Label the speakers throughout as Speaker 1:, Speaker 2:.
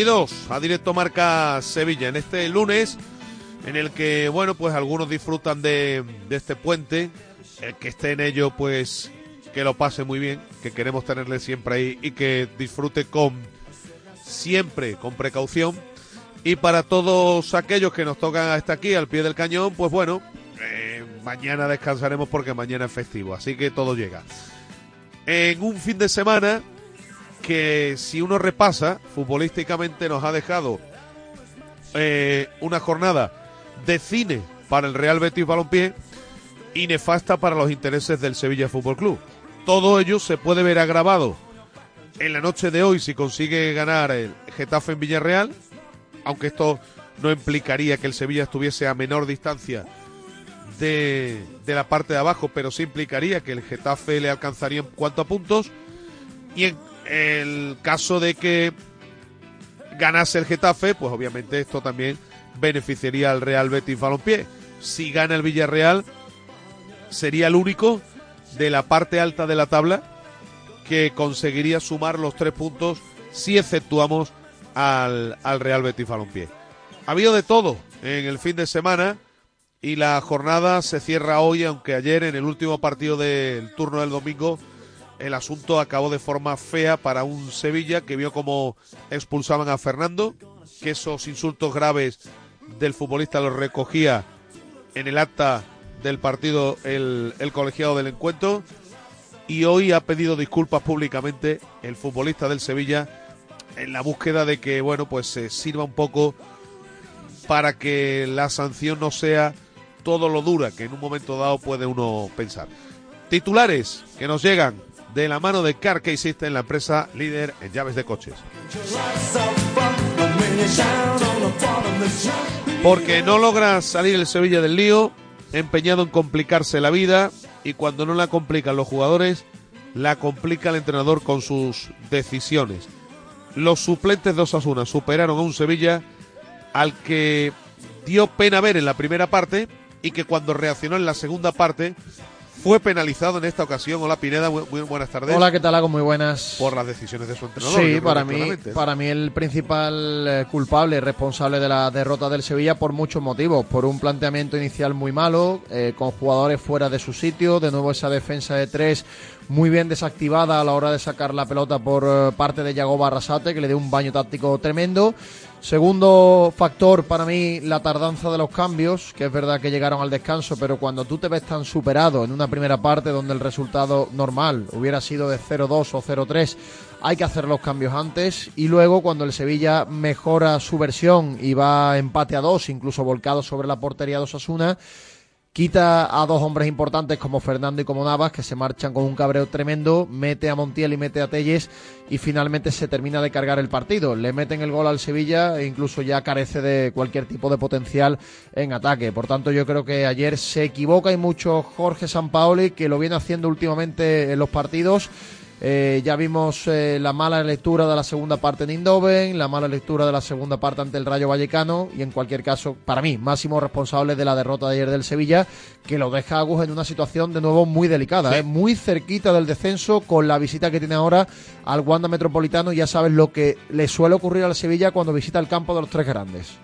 Speaker 1: Bienvenidos a Directo Marca Sevilla en este lunes en el que, bueno, pues algunos disfrutan de, este puente, el que esté en ello, pues que lo pase muy bien, que queremos tenerle siempre ahí y que disfrute con siempre con precaución. Y para todos aquellos que nos tocan hasta aquí, al pie del cañón, pues bueno, eh, mañana descansaremos porque mañana es festivo, así que todo llega. En un fin de semana que si uno repasa, futbolísticamente nos ha dejado eh, una jornada de cine para el Real Betis Balompié y nefasta para los intereses del Sevilla Fútbol Club. Todo ello se puede ver agravado en la noche de hoy si consigue ganar el Getafe en Villarreal, aunque esto no implicaría que el Sevilla estuviese a menor distancia de, de la parte de abajo, pero sí implicaría que el Getafe le alcanzaría en cuanto a puntos. Y el caso de que ganase el Getafe, pues obviamente esto también beneficiaría al Real Betis Balompié. Si gana el Villarreal, sería el único de la parte alta de la tabla que conseguiría sumar los tres puntos si exceptuamos al, al Real Betis Balompié. Ha habido de todo en el fin de semana y la jornada se cierra hoy, aunque ayer en el último partido del turno del domingo el asunto acabó de forma fea para un Sevilla que vio como expulsaban a Fernando, que esos insultos graves del futbolista los recogía en el acta del partido el, colegiado del encuentro y hoy ha pedido disculpas públicamente el futbolista del Sevilla en la búsqueda de que bueno pues se sirva un poco para que la sanción no sea todo lo dura que en un momento dado puede uno pensar. Titulares que nos llegan de la mano de Car System, la empresa líder en llaves de coches. Porque no logra salir el Sevilla del lío, empeñado en complicarse la vida y cuando no la complican los jugadores, la complica el entrenador con sus decisiones. Los suplentes de Osasuna superaron a un Sevilla al que dio pena ver en la primera parte y que cuando reaccionó en la segunda parte fue penalizado en esta ocasión. Hola Pineda, muy, buenas tardes.
Speaker 2: Hola, ¿qué tal? Hago muy buenas.
Speaker 1: Por las decisiones de su entrenador.
Speaker 2: Sí, para mí, para mí el principal eh, culpable, responsable de la derrota del Sevilla por muchos motivos. Por un planteamiento inicial muy malo, eh, con jugadores fuera de su sitio, de nuevo esa defensa de tres muy bien desactivada a la hora de sacar la pelota por eh, parte de Yagoba Arrasate, que le dio un baño táctico tremendo. Segundo factor para mí, la tardanza de los cambios, que es verdad que llegaron al descanso, pero cuando tú te ves tan superado en una primera parte donde el resultado normal hubiera sido de 0-2 o 0-3, hay que hacer los cambios antes. Y luego cuando el Sevilla mejora su versión y va empate a dos, incluso volcado sobre la portería de Osasuna, Quita a dos hombres importantes como Fernando y como Navas, que se marchan con un cabreo tremendo, mete a Montiel y mete a Telles y finalmente se termina de cargar el partido. Le meten el gol al Sevilla e incluso ya carece de cualquier tipo de potencial en ataque. Por tanto, yo creo que ayer se equivoca y mucho Jorge Sampaoli, que lo viene haciendo últimamente en los partidos eh, ya vimos eh, la mala lectura de la segunda parte en Indoven, la mala lectura de la segunda parte ante el Rayo Vallecano y en cualquier caso, para mí, máximo responsable de la derrota de ayer del Sevilla, que lo deja a Agus en una situación de nuevo muy delicada, ¿eh? muy cerquita del descenso con la visita que tiene ahora al Wanda Metropolitano. Ya sabes lo que le suele ocurrir al Sevilla cuando visita el campo de los tres grandes.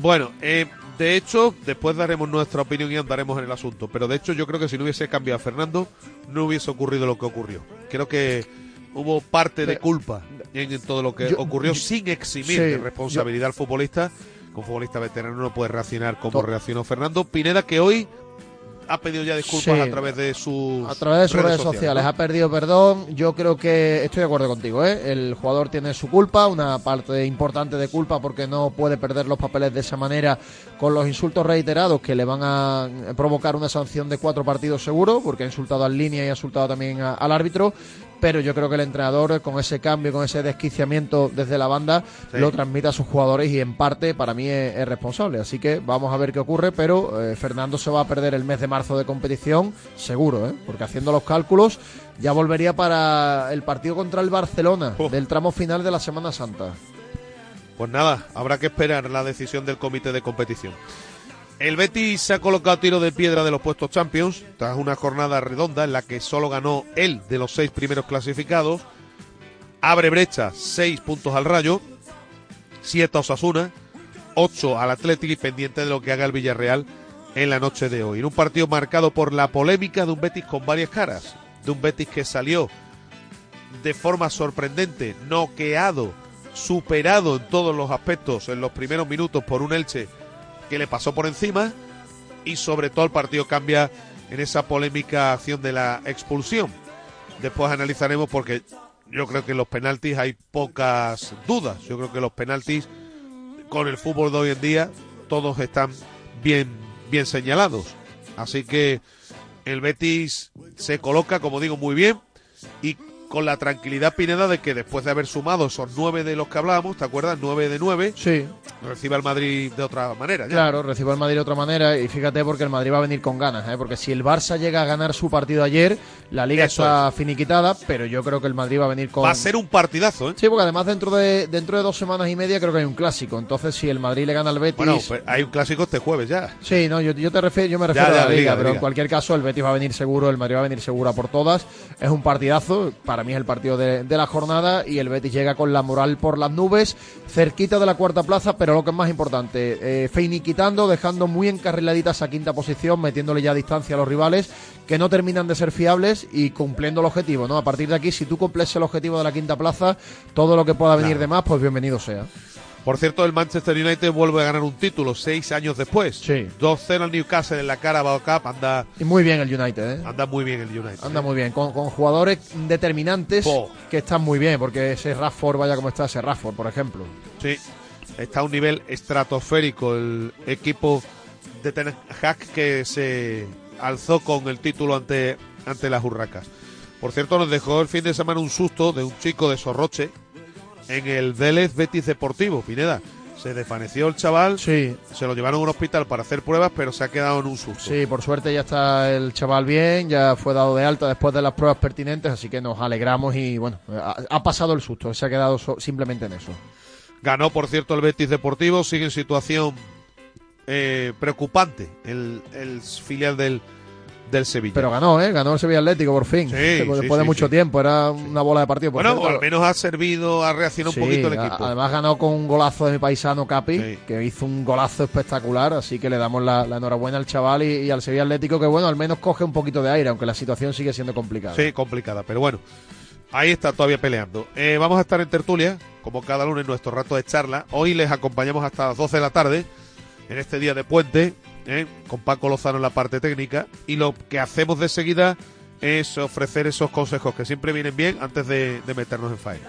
Speaker 1: Bueno, eh, de hecho, después daremos nuestra opinión y andaremos en el asunto. Pero de hecho, yo creo que si no hubiese cambiado a Fernando, no hubiese ocurrido lo que ocurrió. Creo que hubo parte de culpa en, todo lo que ocurrió sin eximir de responsabilidad al futbolista. Con futbolista veterano no puede reaccionar como reaccionó Fernando Pineda, que hoy ha pedido ya disculpas a través de sus
Speaker 2: a través de sus redes, sociales, ha pedido perdón. Yo creo que estoy de acuerdo contigo ¿eh? el jugador tiene su culpa una parte importante de culpa porque no puede perder los papeles de esa manera con los insultos reiterados que le van a provocar una sanción de cuatro partidos seguro porque ha insultado al línea y ha insultado también al árbitro pero yo creo que el entrenador con ese cambio, con ese desquiciamiento desde la banda, lo transmite a sus jugadores y en parte para mí es, responsable. Así que vamos a ver qué ocurre, pero eh, Fernando se va a perder el mes de marzo de competición, seguro, ¿eh? porque haciendo los cálculos ya volvería para el partido contra el Barcelona del tramo final de la Semana Santa.
Speaker 1: Pues nada, habrá que esperar la decisión del comité de competición. El Betis se ha colocado tiro de piedra de los puestos Champions tras una jornada redonda en la que solo ganó él de los seis primeros clasificados. Abre brecha, seis puntos al Rayo, siete a Osasuna, ocho al Atlético y pendiente de lo que haga el Villarreal en la noche de hoy. En un partido marcado por la polémica de un Betis con varias caras, de un Betis que salió de forma sorprendente, noqueado, superado en todos los aspectos en los primeros minutos por un Elche que le pasó por encima y sobre todo el partido cambia en esa polémica acción de la expulsión. Después analizaremos porque yo creo que en los penaltis hay pocas dudas. Yo creo que los penaltis con el fútbol de hoy en día todos están bien bien señalados. Así que el Betis se coloca, como digo, muy bien y con la tranquilidad Pineda de que después de haber sumado esos nueve de los que hablábamos, ¿te acuerdas? Nueve de nueve.
Speaker 2: Sí.
Speaker 1: Recibe al Madrid de otra manera.
Speaker 2: Claro, recibe al Madrid de otra manera y fíjate porque el Madrid va a venir con ganas, ¿eh? porque si el Barça llega a ganar su partido ayer, la liga está finiquitada, pero yo creo que el Madrid va a venir con...
Speaker 1: Va a ser un partidazo, ¿eh?
Speaker 2: Sí, porque además dentro de dentro de dos semanas y media creo que hay un clásico, entonces si el Madrid le gana al Betis...
Speaker 1: Bueno, pues hay un clásico este jueves ya.
Speaker 2: Sí, no, yo, te refiero, yo me refiero a la, liga, pero en cualquier caso el Betis va a venir seguro, el Madrid va a venir seguro por todas, es un partidazo, para mí es el partido de de, la jornada y el Betis llega con la moral por las nubes, cerquita de la cuarta plaza, pero lo que es más importante, eh, feiniquitando, dejando muy encarriladita esa quinta posición, metiéndole ya distancia a los rivales que no terminan de ser fiables y cumpliendo el objetivo, ¿no? A partir de aquí, si tú cumples el objetivo de la quinta plaza, todo lo que pueda venir de más, pues bienvenido sea.
Speaker 1: Por cierto, el Manchester United vuelve a ganar un título seis años después.
Speaker 2: Sí.
Speaker 1: 2-0 al Newcastle en la Carabao Cup. Anda.
Speaker 2: Y muy bien el United, ¿eh?
Speaker 1: Anda muy bien el United.
Speaker 2: Anda muy bien. Con, jugadores determinantes que están muy bien. Porque ese Rafford, vaya como está ese Rafford, por ejemplo.
Speaker 1: Sí. Está a un nivel estratosférico el equipo de Ten Hag que se alzó con el título ante, ante las Urracas. Por cierto, nos dejó el fin de semana un susto de un chico de Sorroche en el Vélez Betis Deportivo, Pineda. Se desvaneció el chaval,
Speaker 2: sí.
Speaker 1: se lo llevaron a un hospital para hacer pruebas, pero se ha quedado en un susto.
Speaker 2: Sí, por suerte ya está el chaval bien, ya fue dado de alta después de las pruebas pertinentes, así que nos alegramos y bueno, ha, pasado el susto, se ha quedado simplemente en eso.
Speaker 1: Ganó, por cierto, el Betis Deportivo, sigue en situación eh, preocupante el, el filial del, del Sevilla.
Speaker 2: Pero ganó, ¿eh? Ganó el Sevilla Atlético por fin. después de mucho tiempo, era una bola de partido.
Speaker 1: bueno, al menos ha servido, ha reaccionado un poquito el equipo.
Speaker 2: Además ganó con un golazo de mi paisano Capi, que hizo un golazo espectacular, así que le damos la, enhorabuena al chaval y, al Sevilla Atlético, que bueno, al menos coge un poquito de aire, aunque la situación sigue siendo complicada.
Speaker 1: Sí, complicada, pero bueno. Ahí está todavía peleando. Eh, vamos a estar en tertulia, como cada lunes, nuestro rato de charla. Hoy les acompañamos hasta las 12 de la tarde, en este día de puente. ¿Eh? con Paco Lozano en la parte técnica. Y lo que hacemos de seguida es ofrecer esos consejos que siempre vienen bien antes de, meternos en faena.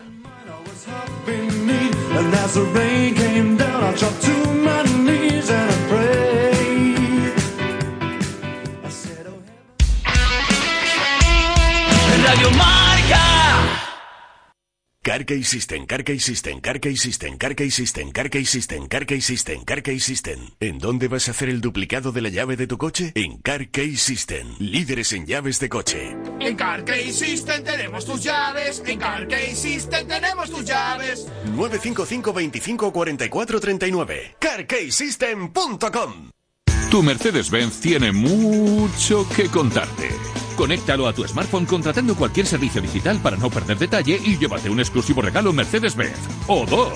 Speaker 3: Carkey System, Carkey System, Carkey System, Carkey System, Carkey System, Carkey System, Carkey System. ¿En dónde vas a hacer el duplicado de la llave de tu coche? En Carkey System, líderes en llaves de coche.
Speaker 4: En Carkey System tenemos tus llaves, en Carkey System tenemos tus llaves.
Speaker 3: 955 25 44 39. CarkeySystem.com
Speaker 5: Tu Mercedes-Benz tiene mucho que contarte. Conéctalo a tu smartphone contratando cualquier servicio digital para no perder detalle y llévate un exclusivo regalo Mercedes-Benz. O dos.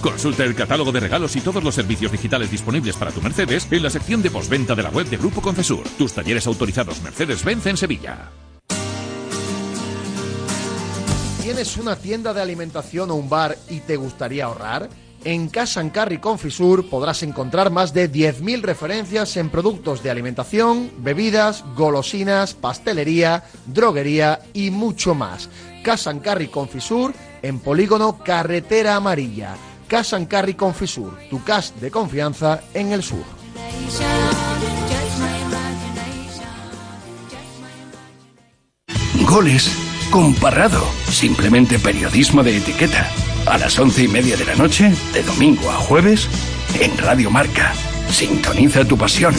Speaker 5: Consulta el catálogo de regalos y todos los servicios digitales disponibles para tu Mercedes en la sección de postventa de la web de Grupo Concesur. Tus talleres autorizados Mercedes-Benz en Sevilla.
Speaker 2: ¿Tienes una tienda de alimentación o un bar y te gustaría ahorrar? En Casa Carry Confisur podrás encontrar más de 10.000 referencias en productos de alimentación, bebidas, golosinas, pastelería, droguería y mucho más. Casa Carry Confisur en Polígono Carretera Amarilla. Casa Carry Confisur, tu cas de confianza en el sur.
Speaker 6: Goles con Parrado. Simplemente periodismo de etiqueta. A las once y media de la noche, de domingo a jueves, en Radio Marca. Sintoniza tu pasión.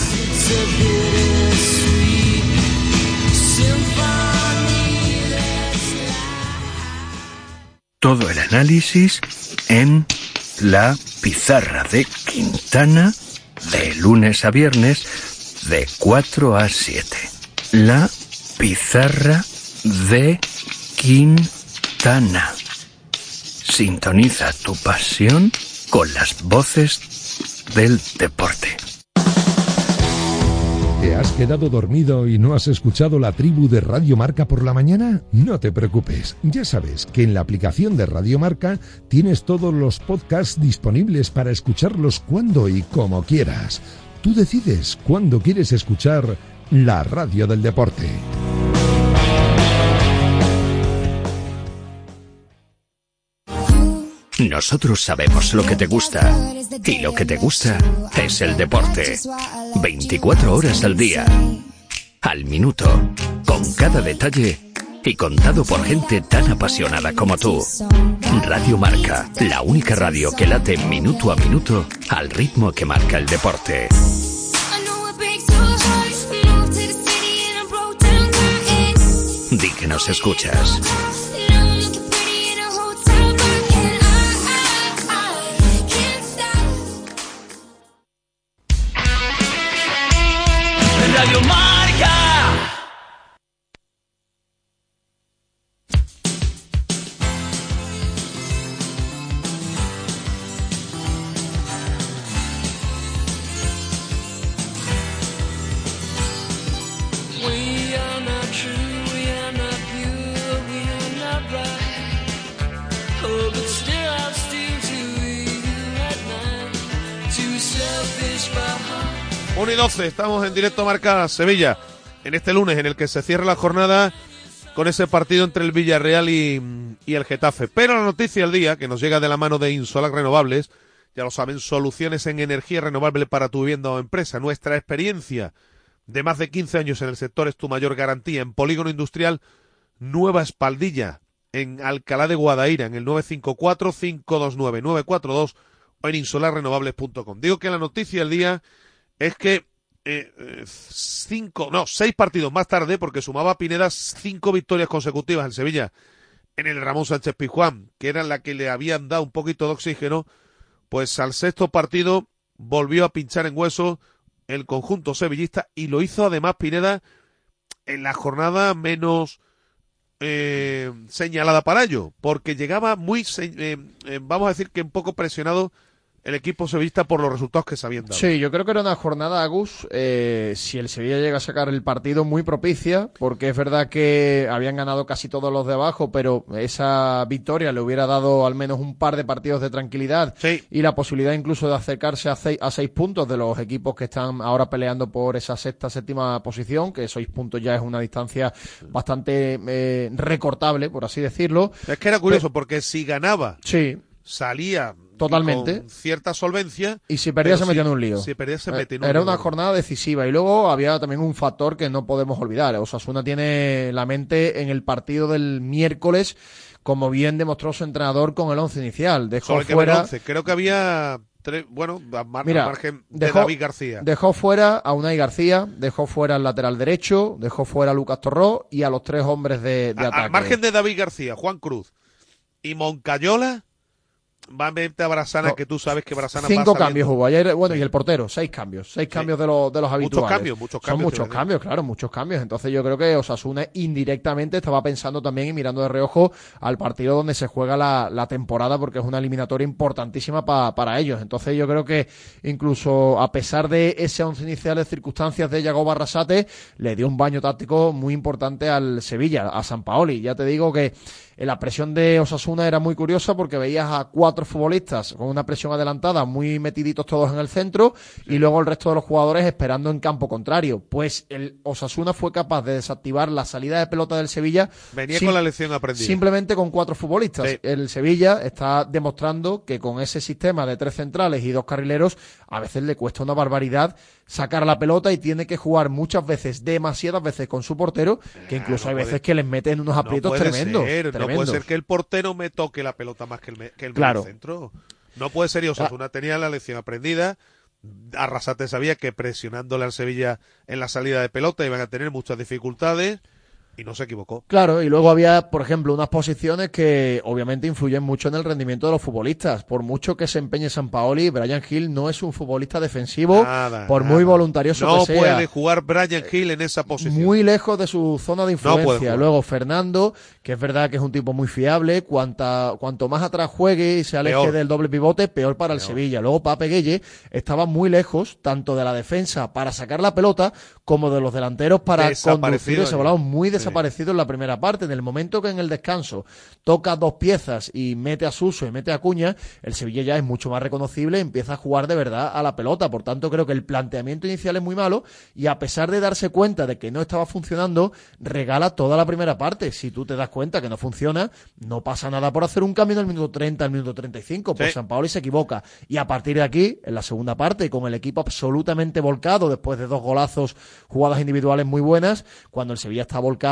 Speaker 6: Todo el análisis en la pizarra de Quintana de lunes a viernes de 4 a 7. La pizarra de Quintana. Sintoniza tu pasión con las voces del deporte.
Speaker 7: ¿Te has quedado dormido y no has escuchado la tribu de Radio Marca por la mañana? No te preocupes, ya sabes que en la aplicación de Radio Marca tienes todos los podcasts disponibles para escucharlos cuando y como quieras. Tú decides cuándo quieres escuchar la radio del deporte.
Speaker 6: Nosotros sabemos lo que te gusta. Y lo que te gusta es el deporte. 24 horas al día. Al minuto. Con cada detalle. Y contado por gente tan apasionada como tú. Radio Marca. La única radio que late minuto a minuto al ritmo que marca el deporte. Di que nos escuchas.
Speaker 1: Estamos en directo Marca Sevilla, en este lunes en el que se cierra la jornada con ese partido entre el Villarreal y, el Getafe. Pero la noticia del día, que nos llega de la mano de Insolac Renovables, ya lo saben, soluciones en energía renovable para tu vivienda o empresa. Nuestra experiencia de más de 15 años en el sector es tu mayor garantía. En Polígono Industrial Nueva Espaldilla, en Alcalá de Guadaira, en el 954-529-942 o en insolarrenovables.com. Digo que la noticia del día es que eh, cinco, no, seis partidos más tarde, porque sumaba Pineda cinco victorias consecutivas en Sevilla en el Ramón Sánchez Pizjuán, que era la que le habían dado un poquito de oxígeno, pues al sexto partido volvió a pinchar en hueso el conjunto sevillista y lo hizo además Pineda en la jornada menos eh, señalada para ello, porque llegaba muy, eh, eh, vamos a decir que un poco presionado el equipo sevillista por los resultados que se habían dado.
Speaker 2: Sí, yo creo que era una jornada, Agus, eh, si el Sevilla llega a sacar el partido muy propicia, porque es verdad que habían ganado casi todos los de abajo, pero esa victoria le hubiera dado al menos un par de partidos de tranquilidad
Speaker 1: Sí.
Speaker 2: y la posibilidad incluso de acercarse a seis, a seis puntos de los equipos que están ahora peleando por esa sexta, séptima posición, que seis puntos ya es una distancia bastante eh, recortable, por así decirlo.
Speaker 1: Es que era curioso, porque si ganaba,
Speaker 2: Sí,
Speaker 1: salía
Speaker 2: Totalmente.
Speaker 1: con cierta solvencia.
Speaker 2: Y si perdía se metía
Speaker 1: si-
Speaker 2: en un lío.
Speaker 1: Si perdía se
Speaker 2: Eh,
Speaker 1: metía en un
Speaker 2: Era
Speaker 1: lío.
Speaker 2: una jornada decisiva. Y luego había también un factor que no podemos olvidar. Osasuna tiene la mente en el partido del miércoles, como bien demostró su entrenador con el once inicial. Dejó
Speaker 1: Solo que
Speaker 2: fuera,
Speaker 1: 11. Creo que había tres, bueno, a mar-
Speaker 2: Mira,
Speaker 1: a margen de
Speaker 2: dejó-
Speaker 1: David García.
Speaker 2: dejó fuera a Unai García, dejó fuera al lateral derecho, dejó fuera a Lucas Torró y a los tres hombres de, de
Speaker 1: A-
Speaker 2: ataque.
Speaker 1: Al margen de David García, Juan Cruz y Moncayola, va a a
Speaker 2: No.
Speaker 1: que tú sabes que
Speaker 2: Cinco cambios hubo ayer, bueno, y el portero, seis cambios, seis cambios de los, de los habituales.
Speaker 1: cambios, muchos
Speaker 2: Son
Speaker 1: cambios,
Speaker 2: muchos
Speaker 1: voy a decir.
Speaker 2: cambios, claro, muchos cambios. Entonces yo creo que Osasuna indirectamente estaba pensando también y mirando de reojo al partido donde se juega la, la temporada porque es una eliminatoria importantísima pa- para ellos. Entonces yo creo que incluso a pesar de ese once inicial de circunstancias de Yago Barrasate, le dio un baño táctico muy importante al Sevilla, a San Paoli. Ya te digo que la presión de Osasuna era muy curiosa porque veías a cuatro futbolistas con una presión adelantada, muy metiditos todos en el centro, y luego el resto de los jugadores esperando en campo contrario. Pues el Osasuna fue capaz de desactivar la salida de pelota del Sevilla
Speaker 1: Venía con la lección aprendida.
Speaker 2: simplemente con cuatro futbolistas.
Speaker 1: Sí.
Speaker 2: El Sevilla está demostrando que con ese sistema de tres centrales y dos carrileros, a veces le cuesta una barbaridad sacar la pelota y tiene que jugar muchas veces, demasiadas veces con su portero, que incluso
Speaker 1: no
Speaker 2: hay
Speaker 1: puede-
Speaker 2: veces que les mete en unos
Speaker 1: no
Speaker 2: aprietos tremendos.
Speaker 1: ser, no puede ser que el portero me toque la pelota más que el, me- que el
Speaker 2: Claro. Ah.
Speaker 1: centro. No puede ser y Osasuna tenía la lección aprendida. Arrasate sabía que presionándole al Sevilla en la salida de pelota iban a tener muchas dificultades y no se equivocó.
Speaker 2: Claro, y luego había, por ejemplo, unas posiciones que obviamente influyen mucho en el rendimiento de los futbolistas. Por mucho que se empeñe San Paoli, Brian Hill no es un futbolista defensivo,
Speaker 1: Nada,
Speaker 2: por
Speaker 1: nada.
Speaker 2: muy voluntarioso
Speaker 1: no
Speaker 2: que sea.
Speaker 1: puede jugar Brian Hill en esa posición.
Speaker 2: Muy lejos de su zona de
Speaker 1: No
Speaker 2: influencia. Luego Fernando, que es verdad que es un tipo muy fiable, cuanta, cuanto más atrás juegue y se aleje
Speaker 1: Peor.
Speaker 2: del doble pivote, peor para el Sevilla. Luego Pape Gueye estaba muy lejos, tanto de la defensa para sacar la pelota, como de los delanteros para conducir
Speaker 1: Desaparecido
Speaker 2: ese balón, muy
Speaker 1: Sí.
Speaker 2: Desaparecido en la primera parte. En el momento que en el descanso toca dos piezas y mete a Suso y mete a Cuña, el Sevilla ya es mucho más reconocible y empieza a jugar de verdad a la pelota. Por tanto, creo que el planteamiento inicial es muy malo y a pesar de darse cuenta de que no estaba funcionando, regala toda la primera parte. Si tú te das cuenta que no funciona, no pasa nada por hacer un cambio en el minuto 30, al minuto 35. Pues
Speaker 1: Sí.
Speaker 2: San Paoli se equivoca. Y a partir de aquí, en la segunda parte, con el equipo absolutamente volcado, después de dos golazos, jugadas individuales muy buenas, cuando el Sevilla está volcado,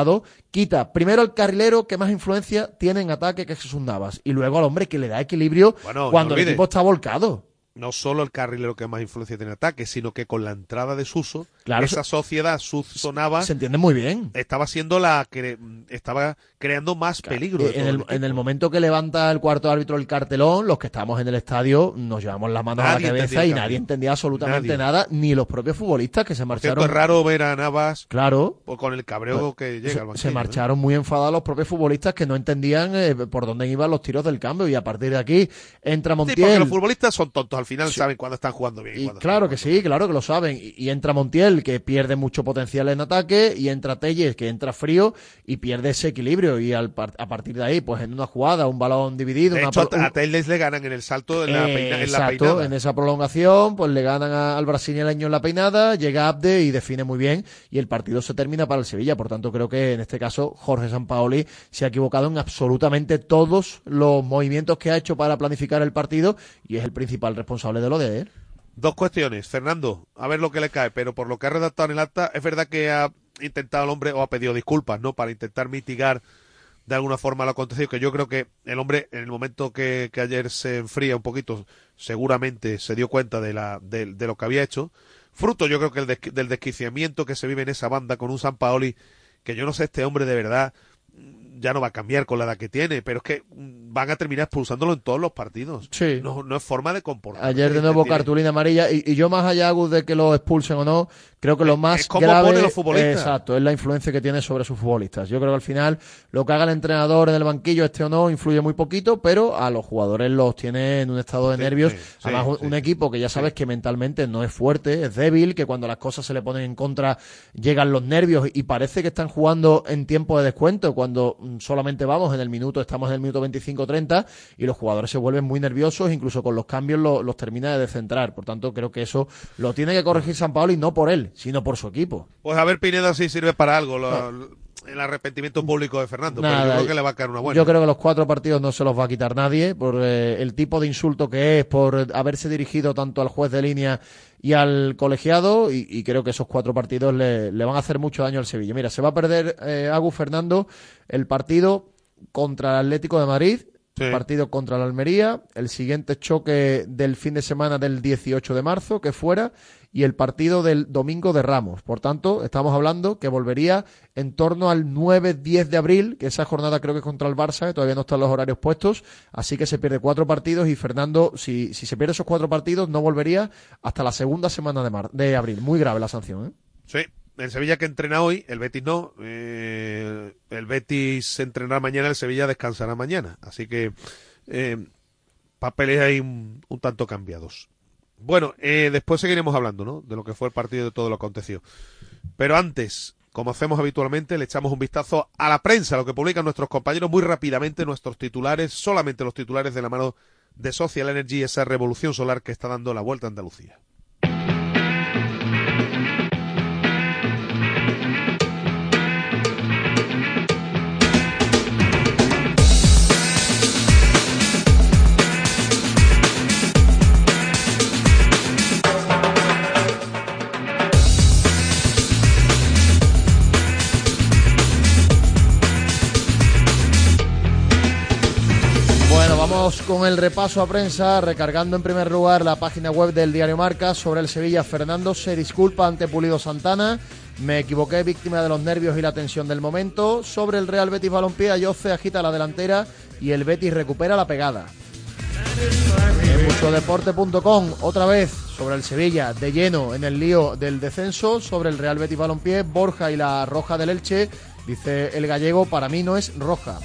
Speaker 2: quita primero al carrilero que más influencia tiene en ataque, que es Jesús Navas, y luego al hombre que le da equilibrio
Speaker 1: Bueno, no
Speaker 2: cuando el equipo está volcado.
Speaker 1: No solo el carrilero que más influencia tiene en ataque, sino que con la entrada de Suso,
Speaker 2: Claro,
Speaker 1: esa sociedad Suso-Navas
Speaker 2: Se entiende muy bien.
Speaker 1: estaba siendo la que estaba creando más peligro. de
Speaker 2: en, el, en el momento que levanta el cuarto árbitro el cartelón, los que estábamos en el estadio nos llevamos las manos
Speaker 1: Nadie
Speaker 2: a la cabeza y nadie entendía absolutamente
Speaker 1: Nadie.
Speaker 2: nada, ni los propios futbolistas que se
Speaker 1: cierto,
Speaker 2: marcharon.
Speaker 1: es raro ver a Navas
Speaker 2: Claro.
Speaker 1: pues, con el cabreo que llega
Speaker 2: se,
Speaker 1: al banquillo,
Speaker 2: se
Speaker 1: ¿eh?
Speaker 2: marcharon muy enfadados los propios futbolistas que no entendían eh, por dónde iban los tiros del cambio y a partir de aquí entra
Speaker 1: Sí, porque
Speaker 2: Montiel
Speaker 1: los futbolistas son tontos, al final saben cuándo están jugando bien.
Speaker 2: y claro que sí, claro que lo saben. Y, y entra Montiel, que pierde mucho potencial en ataque, y entra Telles, que entra frío y pierde ese equilibrio. Y al par- a partir de ahí, pues en una jugada, un balón dividido,
Speaker 1: De
Speaker 2: una
Speaker 1: hecho, a, Telles le ganan en el salto, en la, peina- en la
Speaker 2: exacto,
Speaker 1: peinada.
Speaker 2: en esa prolongación, pues le ganan a- al brasileño en la peinada, llega Abde y define muy bien, y el partido se termina para el Sevilla. Por tanto, creo que en este caso Jorge Sampaoli se ha equivocado en absolutamente todos los movimientos que ha hecho para planificar el partido, y es el principal responsable de lo de ayer.
Speaker 1: Dos cuestiones. Fernando, a ver lo que le cae, pero por lo que ha redactado en el acta, es verdad que ha intentado el hombre, o ha pedido disculpas, ¿no? Para intentar mitigar de alguna forma lo acontecido, que yo creo que el hombre, en el momento que, que ayer se enfría un poquito, seguramente se dio cuenta de, la, de, de lo que había hecho. Fruto, yo creo que el desqui- del desquiciamiento que se vive en esa banda con un San Paoli, que yo no sé, este hombre de verdad ya no va a cambiar con la edad que tiene, pero es que van a terminar expulsándolo en todos los partidos.
Speaker 2: Sí.
Speaker 1: No, no es forma de comportarse.
Speaker 2: Ayer de nuevo cartulina amarilla y, y yo más allá de que lo expulsen o no, creo que lo más
Speaker 1: es
Speaker 2: grave
Speaker 1: pone los futbolistas.
Speaker 2: exacto, es la influencia que tiene sobre sus futbolistas. Yo creo que al final lo que haga el entrenador en el banquillo este o no influye muy poquito, pero a los jugadores los tiene en un estado de
Speaker 1: Sí,
Speaker 2: nervios.
Speaker 1: sí,
Speaker 2: Además un,
Speaker 1: sí,
Speaker 2: un
Speaker 1: sí.
Speaker 2: equipo que ya sabes que mentalmente no es fuerte, es débil, que cuando las cosas se le ponen en contra llegan los nervios y parece que están jugando en tiempo de descuento cuando solamente vamos en el minuto, estamos en el minuto 25-30 y los jugadores se vuelven muy nerviosos, incluso con los cambios lo- los termina de descentrar. Por tanto, creo que eso lo tiene que corregir San Paolo y no por él, sino por su equipo.
Speaker 1: Pues a ver, Pineda sí sirve para algo lo- el arrepentimiento público de Fernando, pero yo creo que le va a caer una buena.
Speaker 2: Yo creo que los cuatro partidos no se los va a quitar nadie por eh, el tipo de insulto que es, por haberse dirigido tanto al juez de línea y al colegiado, y, y creo que esos cuatro partidos le, le van a hacer mucho daño al Sevilla. Mira, se va a perder eh, Agus Fernando el partido contra el Atlético de Madrid
Speaker 1: Sí.
Speaker 2: partido contra la Almería, el siguiente choque del fin de semana del 18 de marzo, que fuera, y el partido del domingo de Ramos. Por tanto, estamos hablando que volvería en torno al 9-10 de abril, que esa jornada creo que es contra el Barça, que todavía no están los horarios puestos, así que se pierde cuatro partidos y Fernando, si, si se pierde esos cuatro partidos, no volvería hasta la segunda semana de, mar- de abril. Muy grave la sanción, ¿eh?
Speaker 1: Sí, el Sevilla que entrena hoy, el Betis no. eh, el Betis entrenará mañana, el Sevilla descansará mañana. Así que eh, papeles ahí un, tanto cambiados. Bueno, eh, después seguiremos hablando, ¿no? De lo que fue el partido y de todo lo aconteció. Pero antes, como hacemos habitualmente, le echamos un vistazo a la prensa, lo que publican nuestros compañeros muy rápidamente, nuestros titulares, solamente los titulares de la mano de Social Energy, esa revolución solar que está dando la vuelta a Andalucía.
Speaker 2: Con el repaso a prensa, recargando en primer lugar la página web del diario Marca sobre el Sevilla. Fernando se disculpa ante Pulido Santana. Me equivoqué, víctima de los nervios y la tensión del momento. Sobre el Real Betis Balompié, Ayoce agita la delantera y el Betis recupera la pegada. En muchodeporte.com, otra vez sobre el Sevilla, de lleno en el lío del descenso. Sobre el Real Betis Balompié, Borja y la roja del Elche. Dice el gallego, para mí no es roja.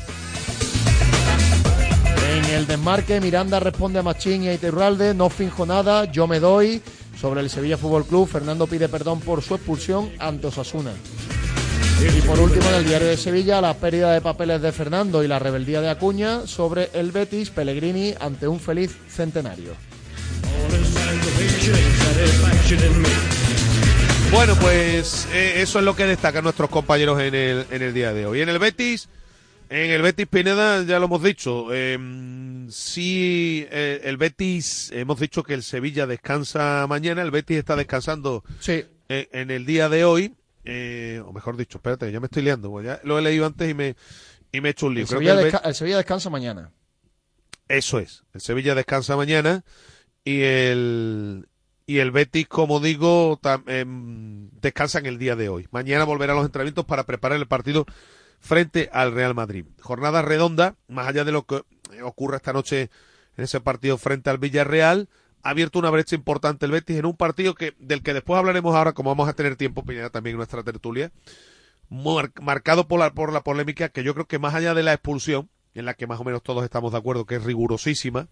Speaker 2: En el desmarque, Miranda responde a Machín y a Iturralde, no finjo nada, yo me doy. Sobre el Sevilla Fútbol Club, Fernando pide perdón por su expulsión ante Osasuna. Y por último, en el diario de Sevilla, la pérdida de papeles de Fernando y la rebeldía de Acuña sobre el Betis, Pellegrini ante un feliz centenario.
Speaker 1: Bueno, pues eh, eso es lo que destacan nuestros compañeros en el, en el día de hoy. En el Betis, en el Betis Pineda, ya lo hemos dicho, eh, sí, eh, el Betis, hemos dicho que el Sevilla descansa mañana, el Betis está descansando
Speaker 2: Sí,
Speaker 1: eh, en el día de hoy, eh, o mejor dicho, espérate, ya me estoy liando, pues ya lo he leído antes y me, y me he hecho un lío.
Speaker 2: el Sevilla,
Speaker 1: el Be-
Speaker 2: desca- el Sevilla descansa mañana.
Speaker 1: eso es. El Sevilla descansa mañana y el y el Betis, como digo, tam- em, descansa en el día de hoy. Mañana volverá a los entrenamientos para preparar el partido frente al Real Madrid. Jornada redonda, más allá de lo que ocurra esta noche en ese partido frente al Villarreal, ha abierto una brecha importante el Betis en un partido que del que después hablaremos ahora, como vamos a tener tiempo, Pineda, también en nuestra tertulia, mar- marcado por la, por la polémica que yo creo que más allá de la expulsión, en la que más o menos todos estamos de acuerdo que es rigurosísima,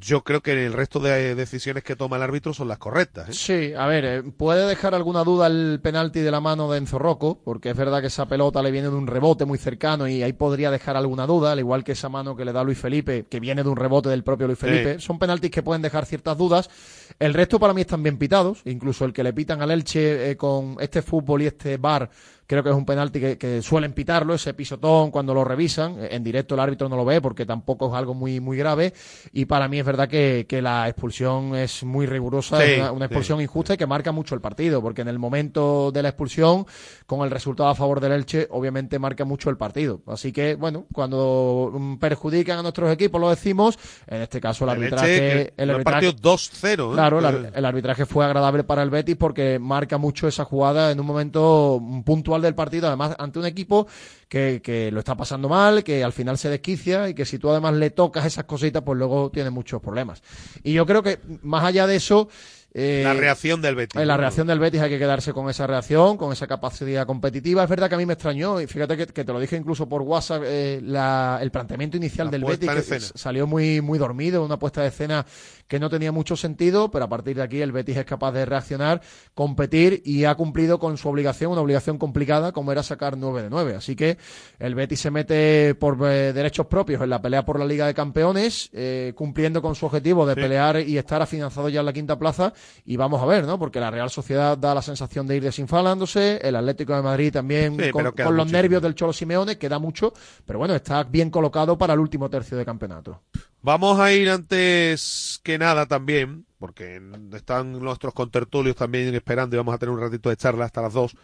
Speaker 1: yo creo que el resto de decisiones que toma el árbitro son las correctas. ¿eh?
Speaker 2: Sí, a ver, eh, puede dejar alguna duda el penalti de la mano de Enzo Rocco, porque es verdad que esa pelota le viene de un rebote muy cercano y ahí podría dejar alguna duda, al igual que esa mano que le da Luis Felipe, que viene de un rebote del propio Luis Felipe. Son penaltis que pueden dejar ciertas dudas. El resto para mí están bien pitados, incluso el que le pitan al Elche eh, con este fútbol y este bar. Creo que es un penalti que, que suelen pitarlo, ese pisotón cuando lo revisan. En directo el árbitro no lo ve porque tampoco es algo muy, muy grave. Y para mí es verdad que, que la expulsión es muy rigurosa,
Speaker 1: Sí,
Speaker 2: es una, una
Speaker 1: sí.
Speaker 2: expulsión injusta y que marca mucho el partido, porque en el momento de la expulsión, con el resultado a favor del Elche, obviamente marca mucho el partido. Así que, bueno, cuando perjudican a nuestros equipos, lo decimos, en este caso el
Speaker 1: El
Speaker 2: arbitraje...
Speaker 1: Elche,
Speaker 2: el
Speaker 1: ha
Speaker 2: arbitraje
Speaker 1: partido 2-0. ¿eh?
Speaker 2: Claro, el,
Speaker 1: Eh,
Speaker 2: el arbitraje fue agradable para el Betis porque marca mucho esa jugada en un momento puntual del partido, además ante un equipo que, que lo está pasando mal, que al final se desquicia y que si tú además le tocas esas cositas, pues luego tiene muchos problemas. Y yo creo que más allá de eso... eh,
Speaker 1: la reacción del Betis.
Speaker 2: en la reacción del Betis hay que quedarse con esa reacción, con esa capacidad competitiva. Es verdad que a mí me extrañó, y fíjate que, que te lo dije incluso por WhatsApp, eh, la- el planteamiento inicial
Speaker 1: La
Speaker 2: del Betis, que salió muy, muy dormido, una puesta de escena que no tenía mucho sentido, pero a partir de aquí el Betis es capaz de reaccionar, competir y ha cumplido con su obligación, una obligación complicada como era sacar 9 de 9. Así que el Betis se mete por eh, derechos propios en la pelea por la Liga de Campeones, eh, cumpliendo con su objetivo de
Speaker 1: Sí.
Speaker 2: pelear y estar afianzado ya en la quinta plaza. Y vamos a ver, ¿no? Porque la Real Sociedad da la sensación de ir desinfalándose, el Atlético de Madrid también
Speaker 1: Sí,
Speaker 2: con, con los nervios del Cholo Simeone, queda mucho, pero bueno, está bien colocado para el último tercio de campeonato.
Speaker 1: Vamos a ir antes que nada también, porque están nuestros contertulios también esperando y vamos a tener un ratito de charla hasta las dos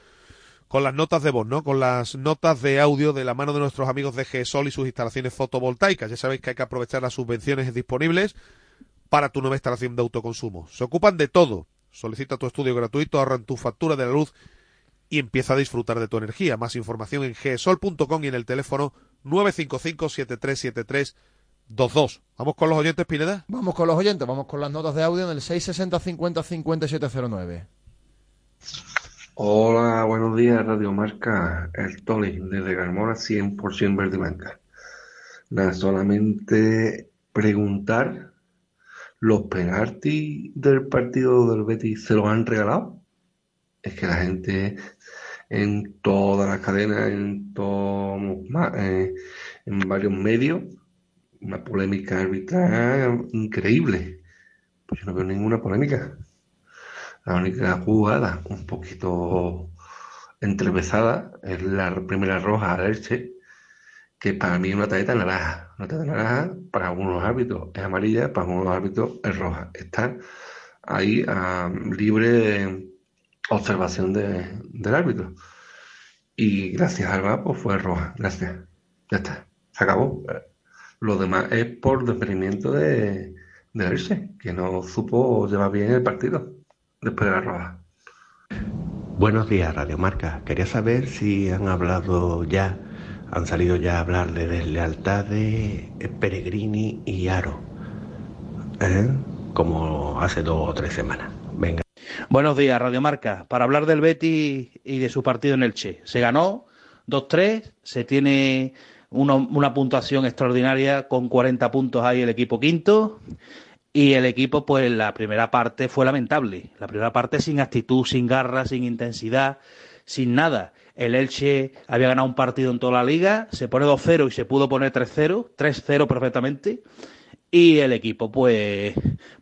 Speaker 1: con las notas de voz, ¿no? Con las notas de audio de la mano de nuestros amigos de GESOL y sus instalaciones fotovoltaicas. Ya sabéis que hay que aprovechar las subvenciones disponibles para tu nueva instalación de autoconsumo. Se ocupan de todo. Solicita tu estudio gratuito, ahorran tu factura de la luz y empieza a disfrutar de tu energía. Más información en gsol.com y en el teléfono 955-737322. Vamos con los oyentes, Pineda.
Speaker 2: Vamos con los oyentes, vamos con las notas de audio en el 660 50 5709.
Speaker 8: Hola, buenos días, Radio Marca, el Toli, desde Carmona, 100% verde y blanca. Nada, solamente preguntar, ¿los penaltis del partido del Betis se los han regalado? Es que la gente en todas las cadenas, en, todo, eh, en varios medios, una polémica arbitral increíble. Pues yo no veo ninguna polémica. La única jugada un poquito entrevesada es la primera roja a Elche, que para mí es una tarjeta naranja. Una tarjeta naranja para algunos árbitros es amarilla, para algunos árbitros es roja. Está ahí a libre observación de- del árbitro. Y gracias al VAR, pues fue roja. Gracias. Ya está. Se acabó. Lo demás es por desprendimiento de, de que no supo llevar bien el partido después de la roja.
Speaker 9: Buenos días, Radio Marca. Quería saber si han hablado ya, han salido ya a hablar de deslealtad de Peregrini y Aro, ¿eh? como hace dos o tres semanas. Venga.
Speaker 10: Buenos días, Radio Marca. Para hablar del Betis y de su partido en el Che. Se ganó 2-3, se tiene una, una puntuación extraordinaria con 40 puntos ahí el equipo quinto. Y el equipo, pues la primera parte fue lamentable. La primera parte sin actitud, sin garra, sin intensidad, sin nada. El Elche había ganado un partido en toda la liga, se pone 2-0 y se pudo poner 3-0, 3-0 perfectamente. Y el equipo, pues,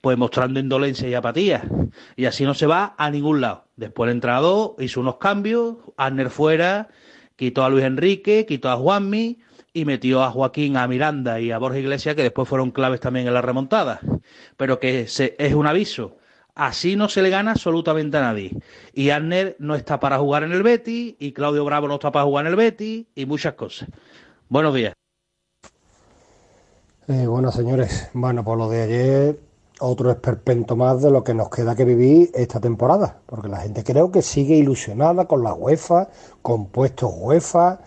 Speaker 10: pues mostrando indolencia y apatía. Y así no se va a ningún lado. Después el entrenador hizo unos cambios, Arner fuera, quitó a Luis Enrique, quitó a Juanmi y metió a Joaquín, a Miranda y a Borja Iglesias, que después fueron claves también en la remontada. Pero que se, es un aviso. Así no se le gana absolutamente a nadie. Y Arner no está para jugar en el Betis, y Claudio Bravo no está para jugar en el Betis, y muchas cosas. Buenos días.
Speaker 11: Eh, bueno, señores, bueno, por lo de ayer, otro esperpento más de lo que nos queda que vivir esta temporada, porque la gente creo que sigue ilusionada con la UEFA, con puestos UEFA.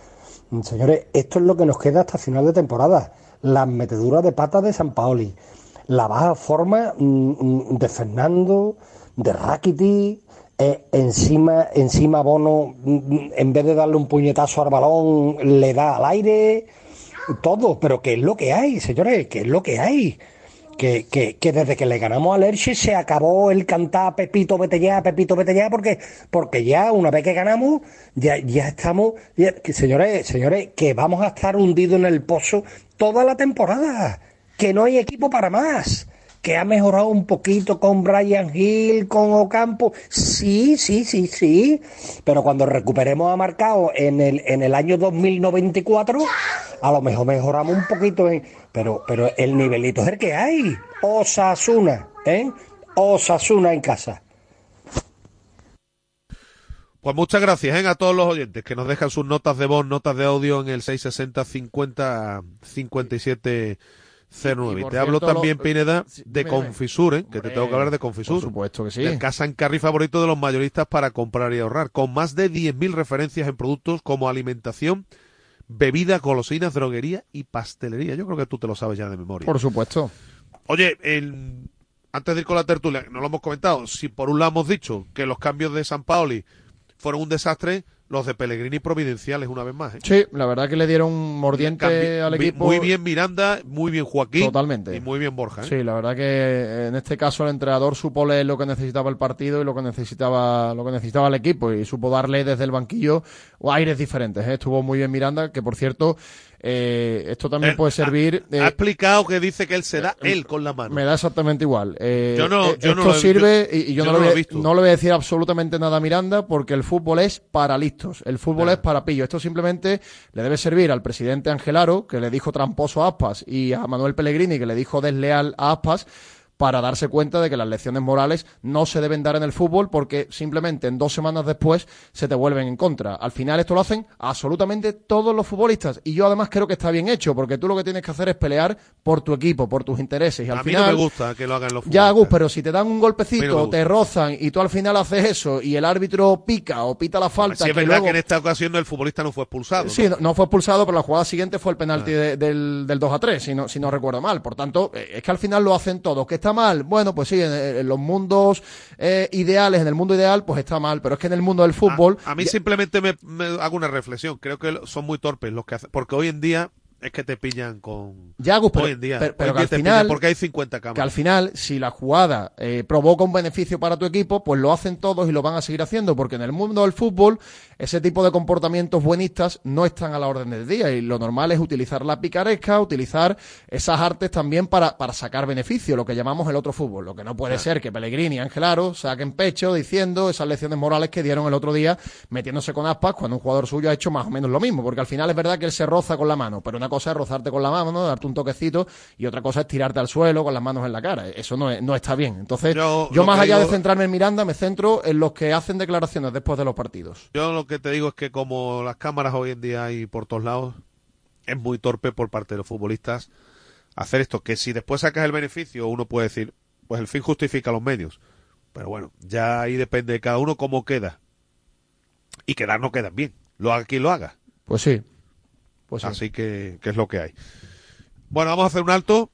Speaker 11: Mm, Señores, esto es lo que nos queda hasta final de temporada. Las meteduras de patas de San Paoli, la baja forma mm, mm, de Fernando, de Rakiti, eh, encima, encima Bono, mm, en vez de darle un puñetazo al balón, le da al aire todo, pero ¿qué es lo que hay, señores? ¿Qué es lo que hay? Que, que, que desde que le ganamos al Elche se acabó el cantar Pepito vete ya, Pepito vete ya, porque, porque ya una vez que ganamos, ya, ya estamos, ya- que, señores, señores, que vamos a estar hundidos en el pozo toda la temporada, que no hay equipo para más. Que ha mejorado un poquito con Brian Hill, con Ocampo. Sí, sí, sí, sí. Pero cuando recuperemos a Marcao en el, en el año 2094, a lo mejor mejoramos un poquito. Pero, pero el nivelito es el que hay. Osasuna, ¿eh? Osasuna en casa.
Speaker 1: Pues muchas gracias ¿eh? a todos los oyentes que nos dejan sus notas de voz, notas de audio en el 660 50 57 09.
Speaker 2: Y
Speaker 1: Y
Speaker 2: por
Speaker 1: te hablo
Speaker 2: cierto,
Speaker 1: también,
Speaker 2: lo-
Speaker 1: Pineda, de. Confisur, ¿eh? que te tengo que hablar de Confisur.
Speaker 2: por supuesto que sí.
Speaker 1: El casa en carry favorito de los mayoristas para comprar y ahorrar, con más de 10.000 referencias en productos como alimentación, bebida, golosinas, droguería y pastelería. Yo creo que tú te lo sabes ya de memoria.
Speaker 2: Por supuesto.
Speaker 1: Oye, el- antes de ir con la tertulia, no lo hemos comentado, si por un lado hemos dicho que los cambios de San Paoli fueron un desastre, los de Pellegrini providenciales una vez más. ¿eh?
Speaker 2: Sí, la verdad que le dieron mordiente al equipo.
Speaker 1: Muy bien Miranda, muy bien Joaquín.
Speaker 2: Totalmente.
Speaker 1: Y muy bien Borja. ¿eh?
Speaker 2: Sí, la verdad que eh, en este caso el entrenador supo leer lo que necesitaba el partido y lo que necesitaba lo que necesitaba el equipo y supo darle desde el banquillo aires diferentes. ¿eh? Estuvo muy bien Miranda, que por cierto eh, esto también
Speaker 1: Él
Speaker 2: puede servir.
Speaker 1: Ha
Speaker 2: eh,
Speaker 1: explicado que dice que él se da él con la mano.
Speaker 2: me da exactamente igual. Eh,
Speaker 1: Yo no-
Speaker 2: eh,
Speaker 1: yo no
Speaker 2: esto
Speaker 1: lo he-
Speaker 2: sirve
Speaker 1: yo-
Speaker 2: y, y yo,
Speaker 1: yo
Speaker 2: no,
Speaker 1: no lo he
Speaker 2: voy,
Speaker 1: visto.
Speaker 2: no le voy a decir absolutamente nada a Miranda porque el fútbol es para listos. El fútbol es para pillo. Esto simplemente le debe servir al presidente Angelaro, que le dijo tramposo a Aspas, y a Manuel Pellegrini, que le dijo desleal a Aspas, para darse cuenta de que las lecciones morales no se deben dar en el fútbol porque simplemente en dos semanas después se te vuelven en contra. Al final esto lo hacen absolutamente todos los futbolistas y yo además creo que está bien hecho porque tú lo que tienes que hacer es pelear por tu equipo, por tus intereses y al
Speaker 1: a mí
Speaker 2: final
Speaker 1: no me gusta que lo hagan los
Speaker 2: ya,
Speaker 1: futbolistas.
Speaker 2: Gus, pero si te dan un
Speaker 1: no
Speaker 2: golpecito,
Speaker 1: me
Speaker 2: te rozan y tú al final haces eso y el árbitro pica o pita la falta.
Speaker 1: Si es
Speaker 2: que
Speaker 1: verdad
Speaker 2: luego-
Speaker 1: que en esta ocasión el futbolista no fue expulsado. ¿no?
Speaker 2: Sí, no, no fue expulsado, pero la jugada siguiente fue el penalti de- del, del 2 a 3, si no, si no recuerdo mal. Por tanto, eh, es que al final lo hacen todos. ¿Que está mal? Bueno, pues sí, en, en los mundos eh, ideales, en el mundo ideal, pues está mal. Pero es que en el mundo del fútbol.
Speaker 1: A mí
Speaker 2: ya-
Speaker 1: simplemente me, me hago una reflexión. Creo que son muy torpes los que hacen. Porque hoy en día es que te pillan con.
Speaker 2: Ya, Gus, pero-
Speaker 1: hoy en día.
Speaker 2: pero- que al final-
Speaker 1: porque hay 50
Speaker 2: que al
Speaker 1: cámaras.
Speaker 2: final, si la jugada eh, provoca un beneficio para tu equipo, pues lo hacen todos y lo van a seguir haciendo, porque en el mundo del fútbol ese tipo de comportamientos buenistas no están a la orden del día y lo normal es utilizar la picaresca, utilizar esas artes también para, para sacar beneficio, lo que llamamos el otro fútbol. Lo que no puede ser que Pellegrini y Ángel Aro saquen pecho diciendo esas lecciones morales que dieron el otro día metiéndose con aspas cuando un jugador suyo ha hecho más o menos lo mismo, porque al final es verdad que él se roza con la mano, pero una cosa es rozarte con la mano, ¿no? darte un toquecito y otra cosa es tirarte al suelo con las manos en la cara. Eso no, es- no está bien. Entonces,
Speaker 1: Yo
Speaker 2: yo, más allá de centrarme en Miranda, me centro en los que hacen declaraciones después de los partidos.
Speaker 1: Yo lo que te digo es que como las cámaras hoy en día hay por todos lados, es muy torpe por parte de los futbolistas hacer esto. Que si después sacas el beneficio, uno puede decir, pues el fin justifica los medios. Pero bueno, ya ahí depende de cada uno cómo queda. Y quedar no quedan bien. Lo haga quien lo haga.
Speaker 2: Pues sí. Pues sí.
Speaker 1: Así que, que es lo que hay. Bueno, vamos a hacer un alto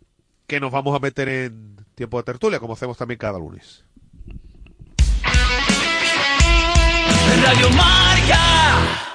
Speaker 1: que nos vamos a meter en tiempo de tertulia, como hacemos también cada lunes.
Speaker 4: Radio Marca.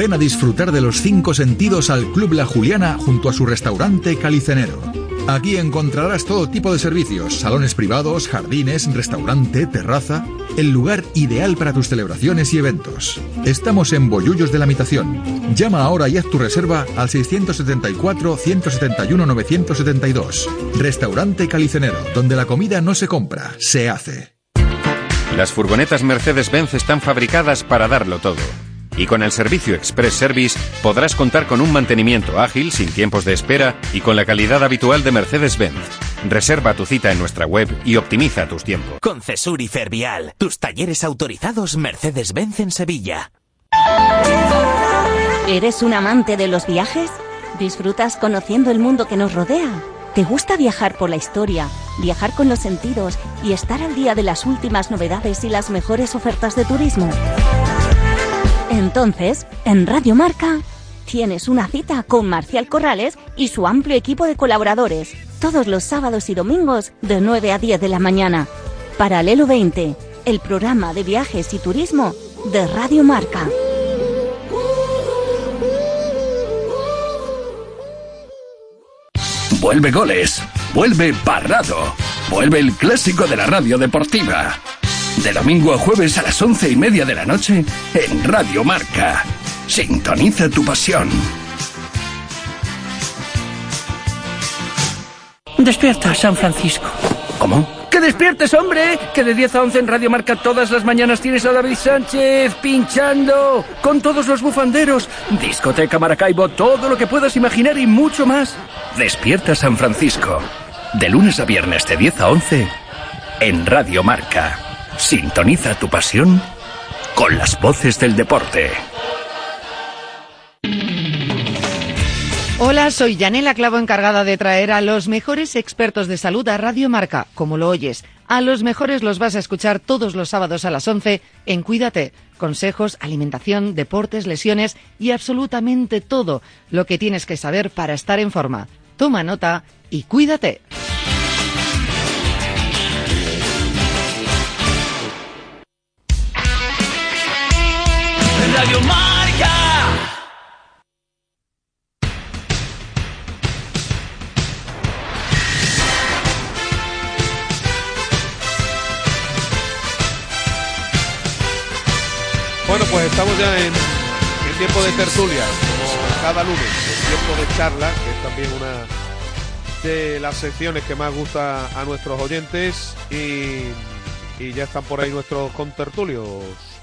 Speaker 12: Ven a disfrutar de los cinco sentidos al Club La Juliana junto a su restaurante Calicenero. Aquí encontrarás todo tipo de servicios, salones privados, jardines, restaurante, terraza, el lugar ideal para tus celebraciones y eventos. Estamos en Bollullos de la Mitación. Llama ahora y haz tu reserva al 674-171-972. Restaurante Calicenero, donde la comida no se compra, se hace.
Speaker 13: Las furgonetas Mercedes-Benz están fabricadas para darlo todo. Y con el servicio Express Service podrás contar con un mantenimiento ágil, sin tiempos de espera y con la calidad habitual de Mercedes-Benz. Reserva tu cita en nuestra web y optimiza tus tiempos.
Speaker 14: Con Cesur y Fervial, tus talleres autorizados Mercedes-Benz en Sevilla.
Speaker 15: ¿Eres un amante de los viajes? ¿Disfrutas conociendo el mundo que nos rodea? ¿Te gusta viajar por la historia, viajar con los sentidos y estar al día de las últimas novedades y las mejores ofertas de turismo? Entonces, en Radio Marca, tienes una cita con Marcial Corrales y su amplio equipo de colaboradores, todos los sábados y domingos de 9 a 10 de la mañana. Paralelo 20, el programa de viajes y turismo de Radio Marca.
Speaker 6: Vuelve goles, vuelve Parrado, vuelve el clásico de la radio deportiva. De domingo a jueves a las once y media de la noche en Radio Marca. Sintoniza tu pasión.
Speaker 16: Despierta, San Francisco.
Speaker 6: ¿Cómo?
Speaker 16: ¡Que despiertes, hombre! Que de 10 a 11 en Radio Marca todas las mañanas tienes a David Sánchez pinchando con todos los bufanderos. Discoteca Maracaibo, todo lo que puedas imaginar y mucho más.
Speaker 6: Despierta San Francisco. De lunes a viernes de 10 a 11 en Radio Marca. Sintoniza tu pasión con las voces del deporte.
Speaker 17: Hola, soy Yanela Clavo, encargada de traer a los mejores expertos de salud a Radio Marca, como lo oyes. A los mejores los vas a escuchar todos los sábados a las 11 en Cuídate. Consejos, alimentación, deportes, lesiones y absolutamente todo lo que tienes que saber para estar en forma. Toma nota y cuídate.
Speaker 1: De tertulia, como cada lunes, en tiempo de charla, que es también una de las secciones que más gusta a nuestros oyentes y, y ya están por ahí nuestros contertulios.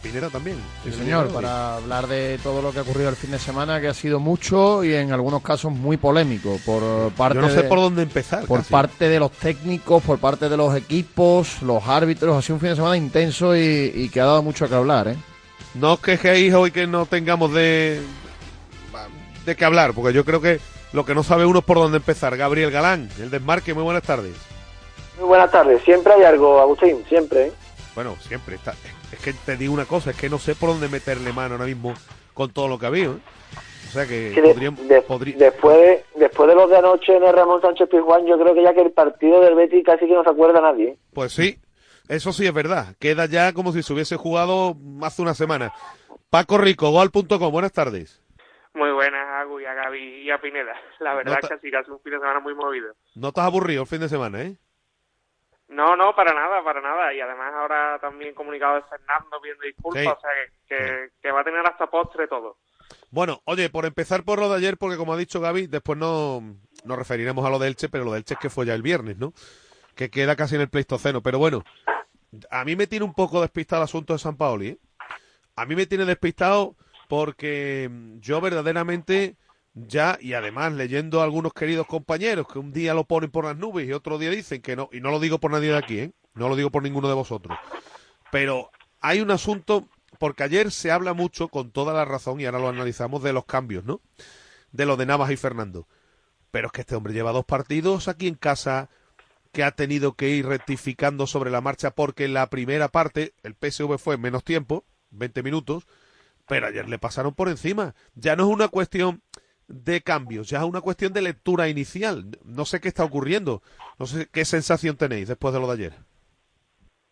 Speaker 1: Pinera también.
Speaker 2: Sí,
Speaker 1: el
Speaker 2: señor, para hablar de todo lo que ha ocurrido el fin de semana, que ha sido mucho y en algunos casos muy polémico por parte
Speaker 1: Yo no sé
Speaker 2: de-
Speaker 1: por dónde empezar.
Speaker 2: por
Speaker 1: casi.
Speaker 2: parte de los técnicos, por parte de los equipos, los árbitros. Ha sido un fin de semana intenso y, y que ha dado mucho que hablar, ¿eh?
Speaker 1: No os quejéis hoy que no tengamos de, de qué hablar, porque yo creo que lo que no sabe uno es por dónde empezar. Gabriel Galán, el desmarque, muy buenas tardes.
Speaker 18: Muy buenas tardes. Siempre hay algo, Agustín, siempre. ¿eh?
Speaker 1: Bueno, siempre está. Es que te digo una cosa, es que no sé por dónde meterle mano ahora mismo con todo lo que ha habido. ¿eh? O sea que
Speaker 18: Sí, de-
Speaker 1: podríamos-
Speaker 18: de-
Speaker 1: podrí-
Speaker 18: después, de, después de los de anoche en el Ramón Sánchez Pizjuán, yo creo que ya que el partido del Betis casi que no se acuerda nadie. ¿eh?
Speaker 1: Pues sí, eso sí es verdad. Queda ya como si se hubiese jugado hace una semana. Paco Rico, gol.com, buenas tardes.
Speaker 19: Muy buenas a Agu y a Gaby y a Pineda. La verdad
Speaker 1: No
Speaker 19: es que sí, que un fin de semana muy movido.
Speaker 1: No estás aburrido el fin de semana, ¿eh?
Speaker 19: No, no, para nada, para nada. Y además ahora también comunicado de Fernando pidiendo disculpas,
Speaker 1: Sí.
Speaker 19: o sea que, que, que va a tener hasta postre todo.
Speaker 1: Bueno, oye, por empezar por lo de ayer, porque como ha dicho Gaby, después no nos referiremos a lo de Elche, pero lo de Elche es que fue ya el viernes, ¿no? Que queda casi en el Pleistoceno. Pero bueno, a mí me tiene un poco despistado el asunto de San Paoli, ¿eh? A mí me tiene despistado porque mm, yo verdaderamente ya, y además leyendo a algunos queridos compañeros que un día lo ponen por las nubes y otro día dicen que no, y no lo digo por nadie de aquí, ¿eh? No lo digo por ninguno de vosotros. Pero hay un asunto, porque ayer se habla mucho, con toda la razón, y ahora lo analizamos, de los cambios, ¿no? De lo de Navas y Fernando. Pero es que este hombre lleva dos partidos aquí en casa que ha tenido que ir rectificando sobre la marcha porque la primera parte el PSV fue en menos tiempo, 20 minutos, pero ayer le pasaron por encima. Ya no es una cuestión de cambios, ya es una cuestión de lectura inicial. No sé qué está ocurriendo, no sé qué sensación tenéis después de lo de ayer.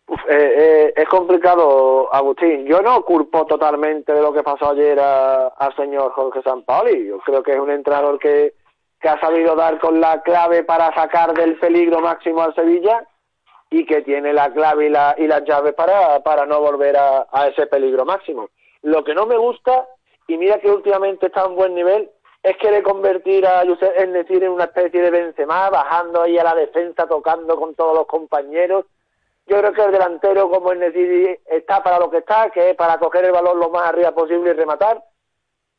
Speaker 18: Uf, eh, eh, es complicado, Agustín. Yo no culpo totalmente de lo que pasó ayer al señor Jorge Sampaoli. Yo creo que es un entrenador que, que ha sabido dar con la clave para sacar del peligro máximo al Sevilla y que tiene la clave y, la, y las llaves para, para no volver a, ese peligro máximo. Lo que no me gusta, y mira que últimamente está a un buen nivel, es querer convertir a Josep Ennecir en una especie de Benzema, bajando ahí a la defensa, tocando con todos los compañeros. Yo creo que el delantero como Enneciri está para lo que está, que es para coger el balón lo más arriba posible y rematar.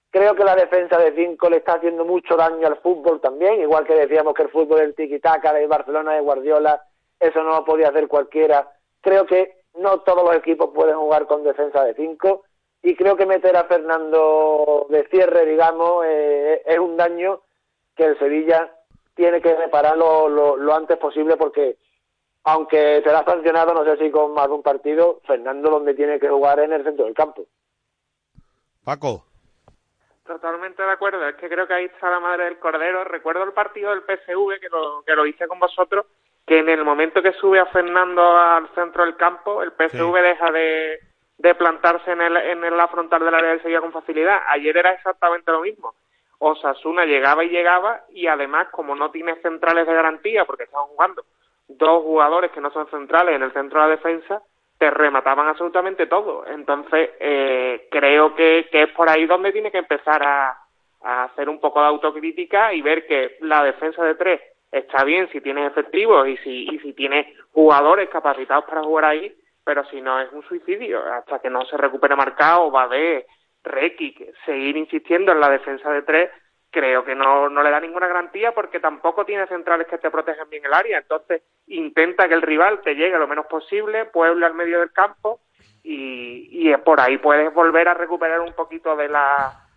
Speaker 18: Creo que la defensa de cinco le está haciendo mucho daño al fútbol también, igual que decíamos que el fútbol del tiki-taka de Barcelona de Guardiola, eso no lo podía hacer cualquiera. Creo que no todos los equipos pueden jugar con defensa de cinco y creo que meter a Fernando de cierre, digamos, eh, es un daño que el Sevilla tiene que reparar lo, lo, lo antes posible porque aunque será sancionado, no sé si con más de un partido, Fernando donde tiene que jugar es en el centro del campo.
Speaker 1: Paco.
Speaker 19: Totalmente de acuerdo, es que creo que ahí está la madre del cordero. Recuerdo el partido del PSV, que lo, que lo hice con vosotros, que en el momento que sube a Fernando al centro del campo, el PSV deja de, de plantarse en, el, en la frontal del área del Sevilla con facilidad. Ayer era exactamente lo mismo. Osasuna llegaba y llegaba y además como no tiene centrales de garantía porque están jugando dos jugadores que no son centrales en el centro de la defensa, te remataban absolutamente todo. Entonces, eh, creo que, que es por ahí donde tiene que empezar a, a hacer un poco de autocrítica y ver que la defensa de tres está bien si tienes efectivos y si, y si tienes jugadores capacitados para jugar ahí, pero si no es un suicidio. Hasta que no se recupere marcado, va de Rekic, seguir insistiendo en la defensa de tres, creo que no, no le da ninguna garantía porque tampoco tiene centrales que te protegen bien el área. Entonces, intenta que el rival te llegue lo menos posible, puebla al medio del campo y, y por ahí puedes volver a recuperar un poquito de la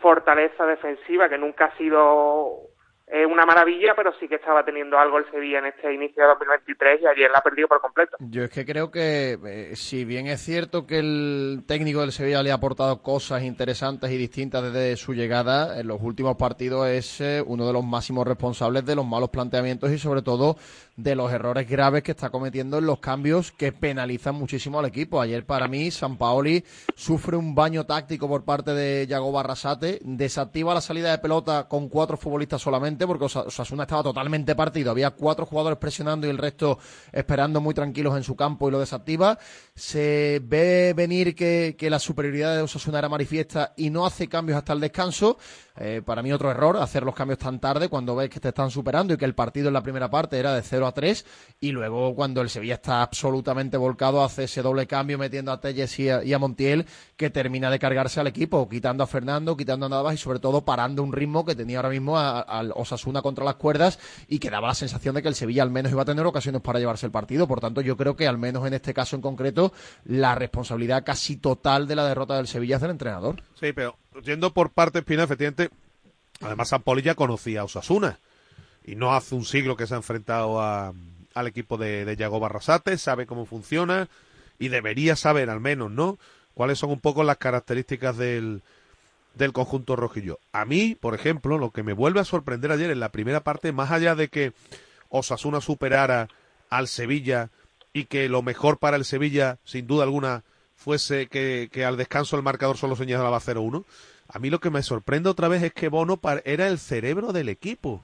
Speaker 19: fortaleza defensiva que nunca ha sido eh, una maravilla, pero sí que estaba teniendo algo el Sevilla en este inicio de 2023 y ayer la ha perdido por completo.
Speaker 2: Yo es que creo que, eh, si bien es cierto que el técnico del Sevilla le ha aportado cosas interesantes y distintas desde su llegada, en los últimos partidos es eh, uno de los máximos responsables de los malos planteamientos y sobre todo de los errores graves que está cometiendo en los cambios que penalizan muchísimo al equipo. Ayer para mí San Paoli sufre un baño táctico por parte de Yago Barrasate, desactiva la salida de pelota con cuatro futbolistas solamente porque Osa- Osasuna estaba totalmente partido, había cuatro jugadores presionando y el resto esperando muy tranquilos en su campo y lo desactiva. Se ve venir que, que la superioridad de Osasuna era manifiesta y no hace cambios hasta el descanso. Eh, para mí otro error, hacer los cambios tan tarde cuando ves que te están superando y que el partido en la primera parte era de 0 a 3 y luego cuando el Sevilla está absolutamente volcado hace ese doble cambio metiendo a Telles y a, Montiel que termina de cargarse al equipo, quitando a Fernando, quitando a Navas y sobre todo parando un ritmo que tenía ahora mismo al Osasuna contra las cuerdas y que daba la sensación de que el Sevilla al menos iba a tener ocasiones para llevarse el partido. Por tanto, yo creo que al menos en este caso en concreto la responsabilidad casi total de la derrota del Sevilla es del entrenador.
Speaker 1: Sí, pero yendo por parte Espina, efectivamente, además San Poli ya conocía a Osasuna y no hace un siglo que se ha enfrentado a- al equipo de, de Yago sabe cómo funciona y debería saber al menos, ¿no? Cuáles son un poco las características del, del conjunto rojillo. A mí, por ejemplo, lo que me vuelve a sorprender ayer en la primera parte, más allá de que Osasuna superara al Sevilla y que lo mejor para el Sevilla, sin duda alguna, fuese que, que al descanso el marcador solo señalaba 0-1. A mí lo que me sorprende otra vez es que Bono era el cerebro del equipo.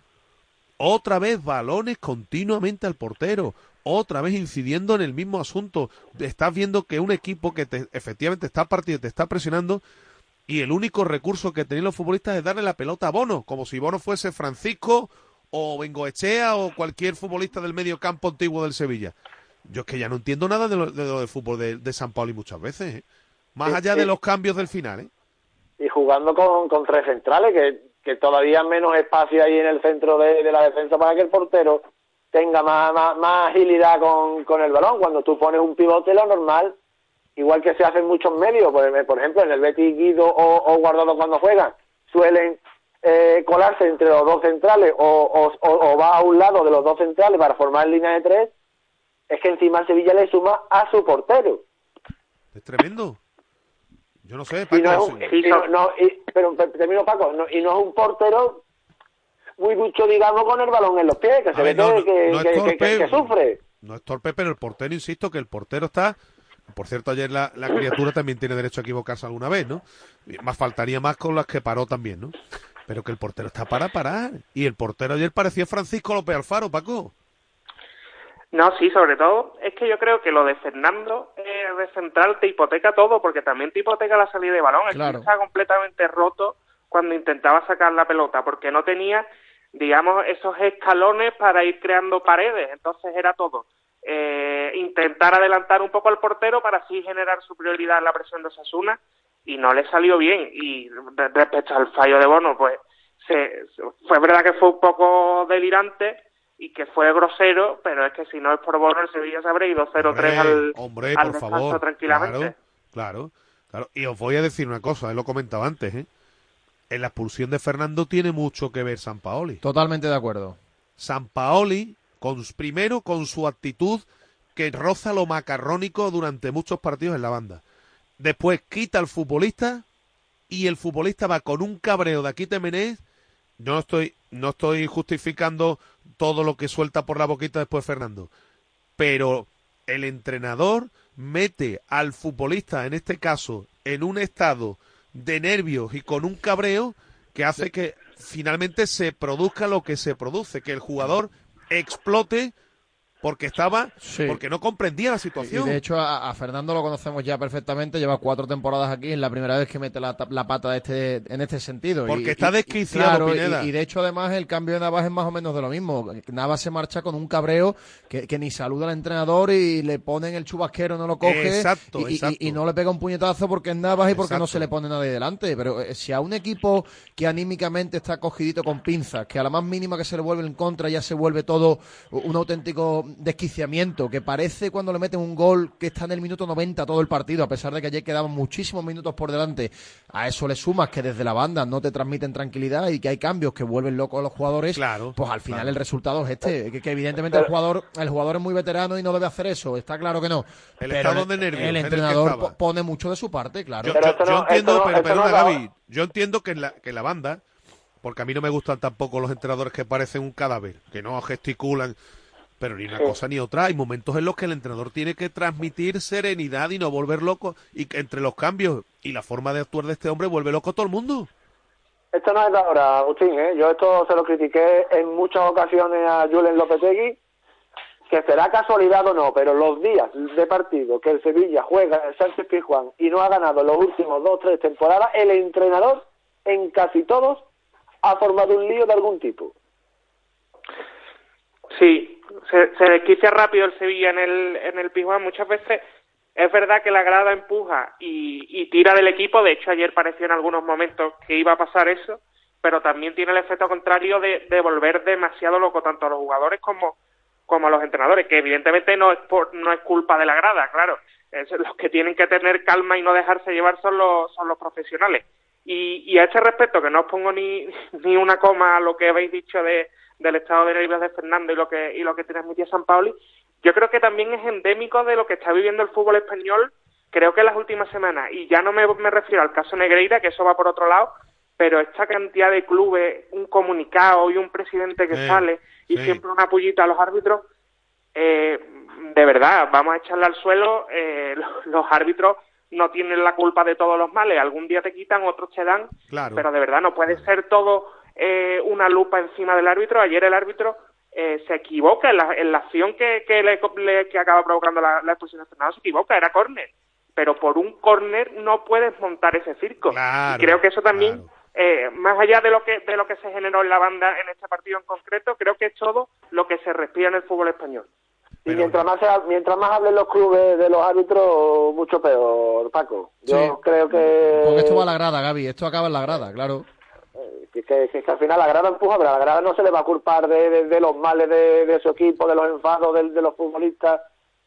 Speaker 1: Otra vez balones continuamente al portero. Otra vez incidiendo en el mismo asunto. Estás viendo que un equipo que te- efectivamente está partido, te está presionando y el único recurso que tenían los futbolistas es darle la pelota a Bono, como si Bono fuese Francisco o Bengoechea o cualquier futbolista del medio campo antiguo del Sevilla. Yo es que ya no entiendo nada de lo, de lo del fútbol de, de San Pauli muchas veces, ¿eh? Más allá de los cambios del final, ¿eh?
Speaker 18: y jugando con, con tres centrales, que, que todavía menos espacio ahí en el centro de, de la defensa para que el portero tenga más, más, agilidad con, con el balón. Cuando tú pones un pivote, lo normal, igual que se hace en muchos medios, por, por ejemplo, en el Betis Guido o, o Guardado cuando juegan, suelen eh, colarse entre los dos centrales o, o, o- o va a un lado de los dos centrales para formar línea de tres, es que encima el Sevilla le suma a su portero.
Speaker 1: Es tremendo. Yo no sé,
Speaker 18: Y no es
Speaker 1: Paco,
Speaker 18: un- y no- no, y- pero pe- termino Paco, no- y no es un portero muy ducho, digamos, con el balón en los pies, que se ve
Speaker 1: no,
Speaker 18: que, que- que- sufre.
Speaker 1: no es torpe, pero el portero, insisto, que el portero está. Por cierto, ayer la, la criatura también tiene derecho a equivocarse alguna vez, ¿no? Más faltaría más con las que paró también, ¿no? Pero que el portero está para parar. Y el portero ayer parecía Francisco López Alfaro, Paco.
Speaker 19: No, sí, sobre todo es que yo creo que lo de Fernando eh, de central te hipoteca todo, porque también te hipoteca la salida de balón. El
Speaker 2: Claro.
Speaker 19: tío estaba completamente roto cuando intentaba sacar la pelota, porque no tenía, digamos, esos escalones para ir creando paredes. Entonces era todo eh, intentar adelantar un poco al portero para así generar superioridad en la presión de Osasuna y no le salió bien. Y respecto al fallo de Bono, pues se, fue verdad que fue un poco delirante y que fue grosero, pero es que si no es por Bono, el Sevilla se habría ido 0-3 al,
Speaker 1: Hombre,
Speaker 19: al
Speaker 1: por favor.
Speaker 19: tranquilamente.
Speaker 1: Claro, claro, claro. Y os voy a decir una cosa, él lo comentaba antes, ¿eh? En la expulsión de Fernando tiene mucho que ver San Paoli.
Speaker 2: Totalmente de acuerdo.
Speaker 1: San Paoli, con, primero con su actitud que roza lo macarrónico durante muchos partidos en la banda. Después quita al futbolista y el futbolista va con un cabreo de aquí Temenés. No estoy, no estoy justificando todo lo que suelta por la boquita después Fernando. Pero el entrenador mete al futbolista, en este caso, en un estado de nervios y con un cabreo que hace que finalmente se produzca lo que se produce, que el jugador explote porque estaba, porque no comprendía la
Speaker 2: Y
Speaker 1: situación.
Speaker 2: de hecho a, a Fernando lo conocemos ya perfectamente, lleva cuatro temporadas aquí, es la primera vez que mete la, ta- la pata de este, en este sentido.
Speaker 1: Porque
Speaker 2: Y-
Speaker 1: está
Speaker 2: y- y-
Speaker 1: desquiciado,
Speaker 2: claro, y, y de hecho además el cambio de Navas es más o menos de lo mismo. Navas se marcha con un cabreo que, que ni saluda al entrenador y le ponen el chubasquero, no lo coge.
Speaker 1: Exacto,
Speaker 2: y, y-
Speaker 1: exacto.
Speaker 2: y no le pega un puñetazo porque es Navas y porque no se le pone nadie delante. Pero eh, si a un equipo que anímicamente está cogidito con pinzas, que a la más mínima que se le vuelve en contra ya se vuelve todo un auténtico desquiciamiento, que parece cuando le meten un gol que está en el minuto 90 todo el partido, a pesar de que ayer quedaban muchísimos minutos por delante. A eso le sumas que desde la banda no te transmiten tranquilidad y que hay cambios que vuelven locos a los jugadores. pues al final
Speaker 1: claro.
Speaker 2: el resultado es este, que, que evidentemente el jugador el jugador es muy veterano y no debe hacer eso, está claro que no.
Speaker 1: El
Speaker 2: Pero
Speaker 1: estado
Speaker 2: el-
Speaker 1: de nervios
Speaker 2: el
Speaker 1: en el que
Speaker 2: entrenador pone mucho de su parte, claro.
Speaker 1: Yo, yo- yo entiendo, pero, perdona, Gaby, yo entiendo que en, la, que en la banda, porque a mí no me gustan tampoco los entrenadores que parecen un cadáver, que no gesticulan. Pero ni una
Speaker 18: Sí.
Speaker 1: cosa ni otra. Hay momentos en los que el entrenador tiene que transmitir serenidad y no volver loco. Y que entre los cambios y la forma de actuar de este hombre vuelve loco a todo el mundo.
Speaker 18: Esto no es de ahora, Agustín, ¿eh? Yo esto se lo critiqué en muchas ocasiones a Julen Lopetegui, que será casualidad o no, pero los días de partido que el Sevilla juega en el Sánchez Pizjuán y no ha ganado en los últimos dos tres temporadas, el entrenador en casi todos ha formado un lío de algún tipo.
Speaker 19: Sí, se, se desquicia rápido el Sevilla en el, en el Pizjuán. Muchas veces es verdad que la grada empuja y, y tira del equipo. De hecho, ayer pareció en algunos momentos que iba a pasar eso, pero también tiene el efecto contrario de, de volver demasiado loco tanto a los jugadores como, como a los entrenadores, que evidentemente no es, por, no es culpa de la grada, claro. Los que tienen que tener calma y no dejarse llevar son los, son los profesionales. Y, y a este respecto, que no os pongo ni, ni una coma a lo que habéis dicho de, del estado de nervios de Fernando y lo que y lo que transmitía San Pauli, yo creo que también es endémico de lo que está viviendo el fútbol español, creo que en las últimas semanas, y ya no me, me refiero al caso Negreira, que eso va por otro lado, pero esta cantidad de clubes, un comunicado y un presidente que
Speaker 1: Sí,
Speaker 19: sale y
Speaker 1: sí.
Speaker 19: siempre una pullita a los árbitros, eh, de verdad, vamos a echarle al suelo, eh, los, los árbitros no tienen la culpa de todos los males, algún día te quitan, otros te dan,
Speaker 1: Claro.
Speaker 19: pero de verdad no puede ser todo eh, una lupa encima del árbitro. Ayer el árbitro eh, se equivoca en la, en la acción que, que, le, le- que acaba provocando la, la expulsión de Fernando, se equivoca, era córner. Pero por un córner no puedes montar ese circo.
Speaker 1: Claro,
Speaker 19: y creo que eso también, eh, más allá de lo que de lo que se generó en la banda en este partido en concreto, creo que es todo lo que se respira en el fútbol español.
Speaker 18: Y mientras más, se- mientras más hablen los clubes de los árbitros, mucho peor, Paco. Yo
Speaker 2: Sí.
Speaker 18: creo que...
Speaker 2: Porque esto va a la grada, Gaby. Esto acaba en la grada, claro.
Speaker 18: Que, que- que al final la grada empuja, pero a la grada no se le va a culpar de, de- de los males de, de su equipo, de los enfados de, de los futbolistas,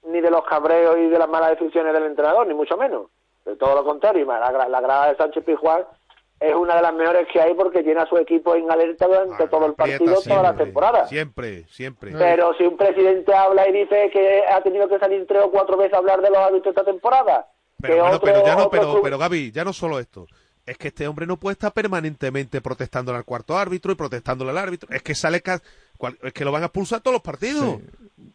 Speaker 18: ni de los cabreos y de las malas decisiones del entrenador, ni mucho menos. De todo lo contrario, y más, la, gra- la grada de Sánchez Pizjuán es una de las mejores que hay porque tiene a su equipo en alerta durante todo el partido,
Speaker 1: Aprieta
Speaker 18: toda la
Speaker 1: siempre,
Speaker 18: temporada.
Speaker 1: Siempre, siempre.
Speaker 18: Pero si un presidente habla y dice que ha tenido que salir tres o cuatro veces a hablar de los árbitros esta temporada,
Speaker 1: Pero,
Speaker 18: que
Speaker 1: bueno,
Speaker 18: otro-
Speaker 1: pero ya no,
Speaker 18: otro
Speaker 1: pero,
Speaker 18: club-
Speaker 1: pero Gaby, ya no solo esto. Es que este hombre no puede estar permanentemente protestándole al cuarto árbitro y protestándole al árbitro. Es que sale cual- es que lo van a expulsar todos los partidos.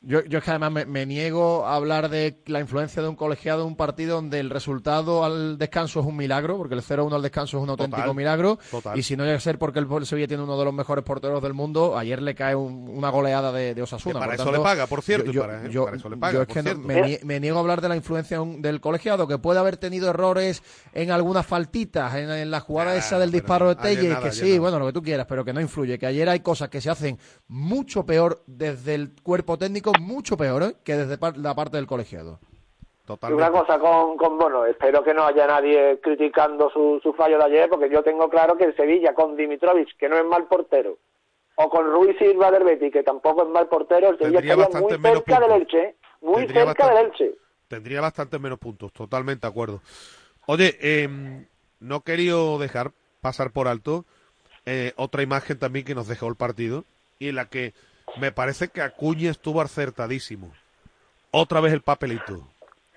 Speaker 2: Yo, yo es que además me, me niego a hablar de la influencia de un colegiado en un partido donde el resultado al descanso es un milagro, porque el 0-1 al descanso es un auténtico
Speaker 1: Total,
Speaker 2: milagro.
Speaker 1: total.
Speaker 2: Y si no llega a ser porque el, Sevilla tiene uno de los mejores porteros del mundo, ayer le cae un- una goleada de, de Osasuna.
Speaker 1: Que para
Speaker 2: Por
Speaker 1: eso
Speaker 2: tanto,
Speaker 1: le paga, por cierto, y
Speaker 2: Yo,
Speaker 1: para-
Speaker 2: yo-
Speaker 1: para eso le paga,
Speaker 2: yo es que no- me, nie- me niego a hablar de la influencia un- del colegiado, que puede haber tenido errores en algunas faltitas, en, en la jugada esa del disparo de
Speaker 1: ayer
Speaker 2: Telle,
Speaker 1: nada,
Speaker 2: que sí,
Speaker 1: nada.
Speaker 2: bueno, lo que tú quieras, pero que no influye. Que ayer hay cosas que se hacen mucho peor desde el cuerpo técnico, mucho peor ¿eh? que desde par- la parte del colegiado.
Speaker 18: Y una cosa con, con Bono, espero que no haya nadie criticando su, su fallo de ayer, porque yo tengo claro que el Sevilla con Dimitrovic, que no es mal portero, o con Ruiz Silva del Betis, que tampoco es mal portero, el Sevilla
Speaker 1: Tendría
Speaker 18: estaría
Speaker 1: bastante
Speaker 18: muy
Speaker 1: menos
Speaker 18: cerca del
Speaker 1: puntos.
Speaker 18: Elche, ¿eh? muy
Speaker 1: Tendría
Speaker 18: cerca
Speaker 1: bastante-
Speaker 18: del Elche.
Speaker 1: Tendría bastante menos puntos, totalmente de acuerdo. Oye, eh, no querido dejar pasar por alto eh, otra imagen también que nos dejó el partido y en la que me parece que Acuña estuvo acertadísimo. Otra vez el papelito.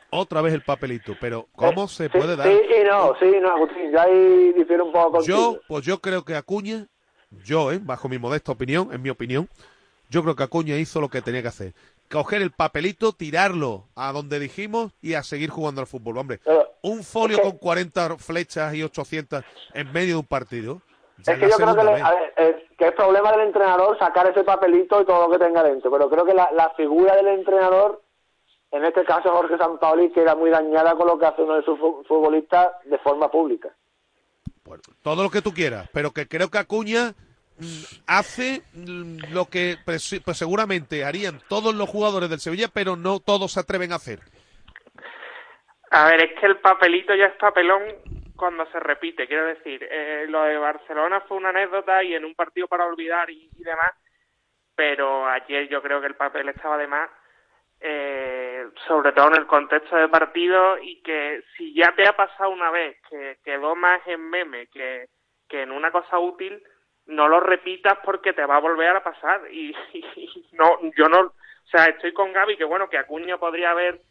Speaker 1: Otra vez el papelito. Pero ¿cómo se
Speaker 18: Sí,
Speaker 1: puede dar?
Speaker 18: Sí y no, sí y no, Agustín, ya ahí difiere un poco contigo.
Speaker 1: Yo, pues yo creo que Acuña, yo, eh, bajo mi modesta opinión, en mi opinión, yo creo que Acuña hizo lo que tenía que hacer. Coger el papelito, tirarlo a donde dijimos y a seguir jugando al fútbol. Hombre, un folio con 40 flechas y 800 en medio de un partido.
Speaker 18: Es que yo creo que, le- a ver, que es problema del entrenador sacar ese papelito y todo lo que tenga dentro, pero creo que la, la figura del entrenador, en este caso Jorge Sampaoli, queda muy dañada con lo que hace uno de sus fu- futbolistas de forma pública.
Speaker 1: Todo lo que tú quieras, pero que creo que Acuña mm, hace mm, lo que pues, pues seguramente harían todos los jugadores del Sevilla, pero no todos se atreven a hacer.
Speaker 19: A ver, es que el papelito ya es papelón cuando se repite. Quiero decir, eh, lo de Barcelona fue una anécdota y en un partido para olvidar y, y demás, pero ayer yo creo que el papel estaba de más, eh, sobre todo en el contexto de partido y que si ya te ha pasado una vez que quedó más en meme que, que en una cosa útil, no lo repitas porque te va a volver a pasar. Y, y no, yo no, o sea, estoy con Gaby que bueno, que Acuña podría haber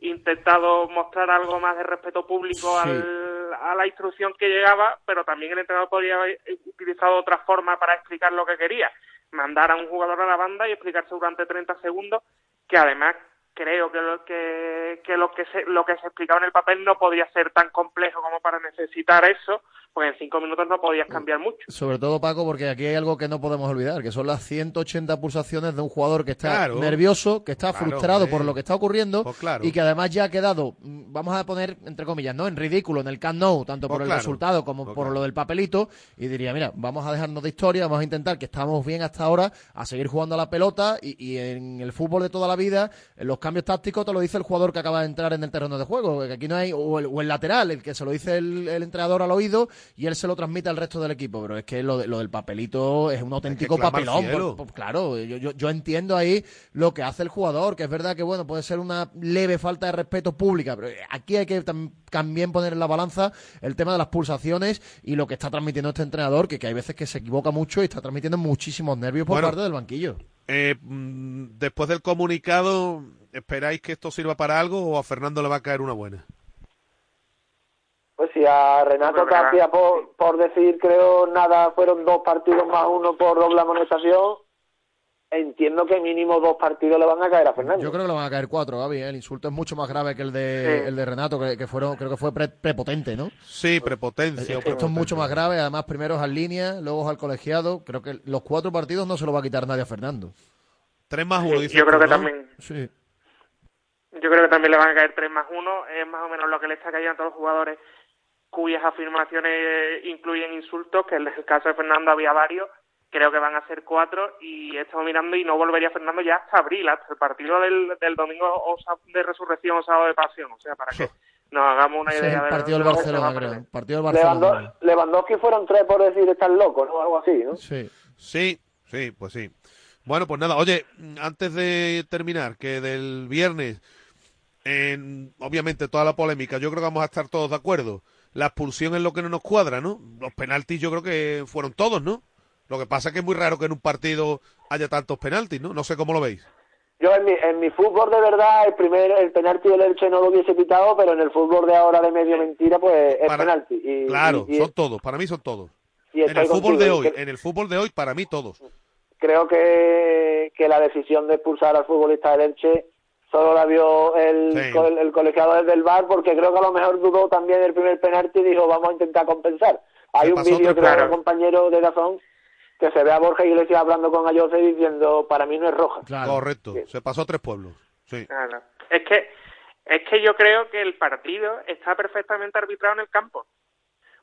Speaker 19: intentado mostrar algo más de respeto público
Speaker 2: Sí.
Speaker 19: al- a la instrucción que llegaba, pero también el entrenador podría haber utilizado otra forma para explicar lo que quería. mandar a un jugador a la banda y explicarse durante 30 segundos, que además creo que lo que, que lo que se, lo que se explicaba en el papel no podía ser tan complejo como para necesitar eso, porque en cinco minutos no podías cambiar mucho.
Speaker 2: Sobre todo, Paco, porque aquí hay algo que no podemos olvidar, que son las 180 pulsaciones de un jugador que está
Speaker 1: Claro.
Speaker 2: nervioso, que está
Speaker 1: Claro,
Speaker 2: frustrado
Speaker 1: hombre.
Speaker 2: por lo que está ocurriendo
Speaker 1: Pues claro.
Speaker 2: y que además ya ha quedado, mm, vamos a poner entre comillas, ¿no? En ridículo en el Camp Nou, tanto
Speaker 1: Pues
Speaker 2: por el resultado como
Speaker 1: Pues
Speaker 2: por
Speaker 1: claro.
Speaker 2: lo del papelito, y diría, mira, vamos a dejarnos de historia, vamos a intentar que estamos bien hasta ahora, a seguir jugando a la pelota y, y en el fútbol de toda la vida, en los cambios tácticos te lo dice el jugador que acaba de entrar en el terreno de juego, que aquí no hay, o el, o el lateral, el que se lo dice el, el entrenador al oído y él se lo transmite al resto del equipo, pero es que lo, de- lo del papelito es un auténtico papelón, por- por- claro, yo, yo, yo entiendo ahí lo que hace el jugador, que es verdad que bueno, puede ser una leve falta de respeto pública, pero aquí hay que tam- también poner en la balanza el tema de las pulsaciones y lo que está transmitiendo este entrenador, que, que hay veces que se equivoca mucho y está transmitiendo muchísimos nervios por
Speaker 1: Bueno.
Speaker 2: parte del banquillo.
Speaker 1: Eh, mm, después del comunicado, ¿esperáis que esto sirva para algo o a Fernando le va a caer una buena?
Speaker 18: Pues si a Renato. Tapia, por, por decir, creo, nada, fueron dos partidos más uno por doble amonestación, entiendo que mínimo dos partidos le van a caer a Fernando.
Speaker 2: Yo creo que le van a caer cuatro, Gaby. ¿eh? El insulto es mucho más grave que el de,
Speaker 18: Sí.
Speaker 2: el de Renato, que, que fueron, creo que fue pre- prepotente, ¿no?
Speaker 1: Sí, prepotencia. o
Speaker 2: Esto es
Speaker 1: prepotente.
Speaker 2: mucho más grave, además primero es al línea, luego es al colegiado. Creo que los cuatro partidos no se lo va a quitar nadie a Fernando.
Speaker 1: Tres más uno, dice
Speaker 19: Yo creo que
Speaker 1: ¿no?
Speaker 19: también,
Speaker 2: Sí.
Speaker 19: yo creo que también le van a caer 3 más 1, es más o menos lo que le está cayendo a todos los jugadores cuyas afirmaciones incluyen insultos, que en el caso de Fernando había varios, creo que van a ser cuatro y he estado mirando y no volvería Fernando ya hasta abril, hasta el partido del, del domingo o de resurrección o sábado de pasión, o sea, para que nos hagamos una idea
Speaker 2: es el
Speaker 19: de
Speaker 2: partido del
Speaker 19: de
Speaker 2: Barcelona, creo. El partido del Barcelona.
Speaker 18: Lewando- Lewandowski fueron tres por decir están locos, ¿no? Algo así, ¿no?
Speaker 2: Sí.
Speaker 1: Sí, sí, pues sí. Bueno, pues nada, oye, antes de terminar, que del viernes, en, obviamente toda la polémica, yo creo que vamos a estar todos de acuerdo. La expulsión es lo que no nos cuadra, ¿no? Los penaltis yo creo que fueron todos, ¿no? Lo que pasa es que es muy raro que en un partido haya tantos penaltis, ¿no? No sé cómo lo veis.
Speaker 18: Yo en mi, en mi fútbol de verdad, el primer el penalti del Elche no lo hubiese pitado, pero en el fútbol de ahora de medio mentira, pues es
Speaker 1: Para-
Speaker 18: penalti. Y,
Speaker 1: Claro,
Speaker 18: y- y-
Speaker 1: son todos, para mí son todos.
Speaker 18: y
Speaker 1: En el fútbol
Speaker 18: contigo,
Speaker 1: de hoy, en el fútbol de hoy, para mí todos.
Speaker 18: creo que, que la decisión de expulsar al futbolista del Elche solo la vio el,
Speaker 1: Sí.
Speaker 18: co- el, el colegiado del VAR, porque creo que a lo mejor dudó también el primer penalti y dijo, vamos a intentar compensar. Hay un vídeo, creo,
Speaker 1: claro.
Speaker 18: de un compañero de Dazón, que se ve a Borja Iglesias hablando con Ayose diciendo, para mí no es roja.
Speaker 1: Correcto, se pasó a tres pueblos. Sí.
Speaker 19: Claro. Es que es que yo creo que el partido está perfectamente arbitrado en el campo.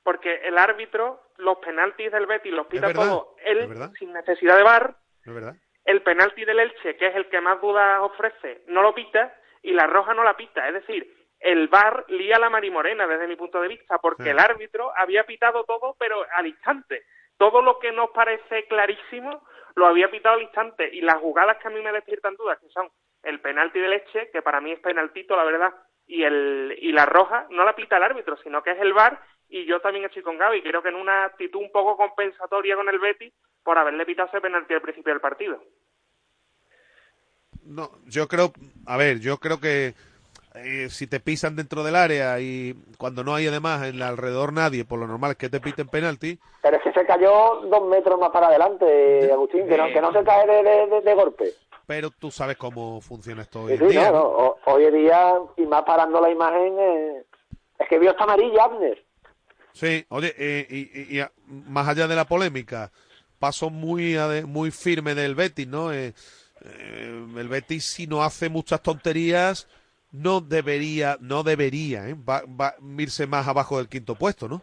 Speaker 19: Porque el árbitro, los penaltis del Betis los pita todos él sin necesidad de bar.
Speaker 1: ¿No es verdad?
Speaker 19: El penalti del Elche, que es el que más dudas ofrece, no lo pita y la roja no la pita. Es decir, el VAR lía la marimorena desde mi punto de vista, porque
Speaker 1: Sí.
Speaker 19: el árbitro había pitado todo, pero al instante. Todo lo que nos parece clarísimo lo había pitado al instante. Y las jugadas que a mí me despiertan dudas, que son el penalti de leche, que para mí es penaltito, la verdad, y el y la roja, no la pita el árbitro, sino que es el VAR. Y yo también estoy con Gaby, creo que en una actitud un poco compensatoria con el Betis por haberle pitado ese penalti al principio del partido.
Speaker 1: No, yo creo, a ver, yo creo que eh, si te pisan dentro del área y cuando no hay además en el alrededor nadie, por lo normal es que te piten penalti.
Speaker 18: Pero es que se cayó dos metros más para adelante, Agustín, que no, que no se cae de, de- de- de golpe.
Speaker 1: Pero tú sabes cómo funciona esto hoy
Speaker 18: Sí,
Speaker 1: en
Speaker 18: sí,
Speaker 1: día.
Speaker 18: no,
Speaker 1: ¿no?
Speaker 18: no, ho- hoy en día, y más parando la imagen, eh, es que vio esta amarilla, Abner.
Speaker 1: Sí, oye, eh, y, y- y a- más allá de la polémica, paso muy muy firme del Betis, ¿no? Eh, eh, el Betis si no hace muchas tonterías no debería, no debería, ¿eh? va, va irse más abajo del quinto puesto, ¿no?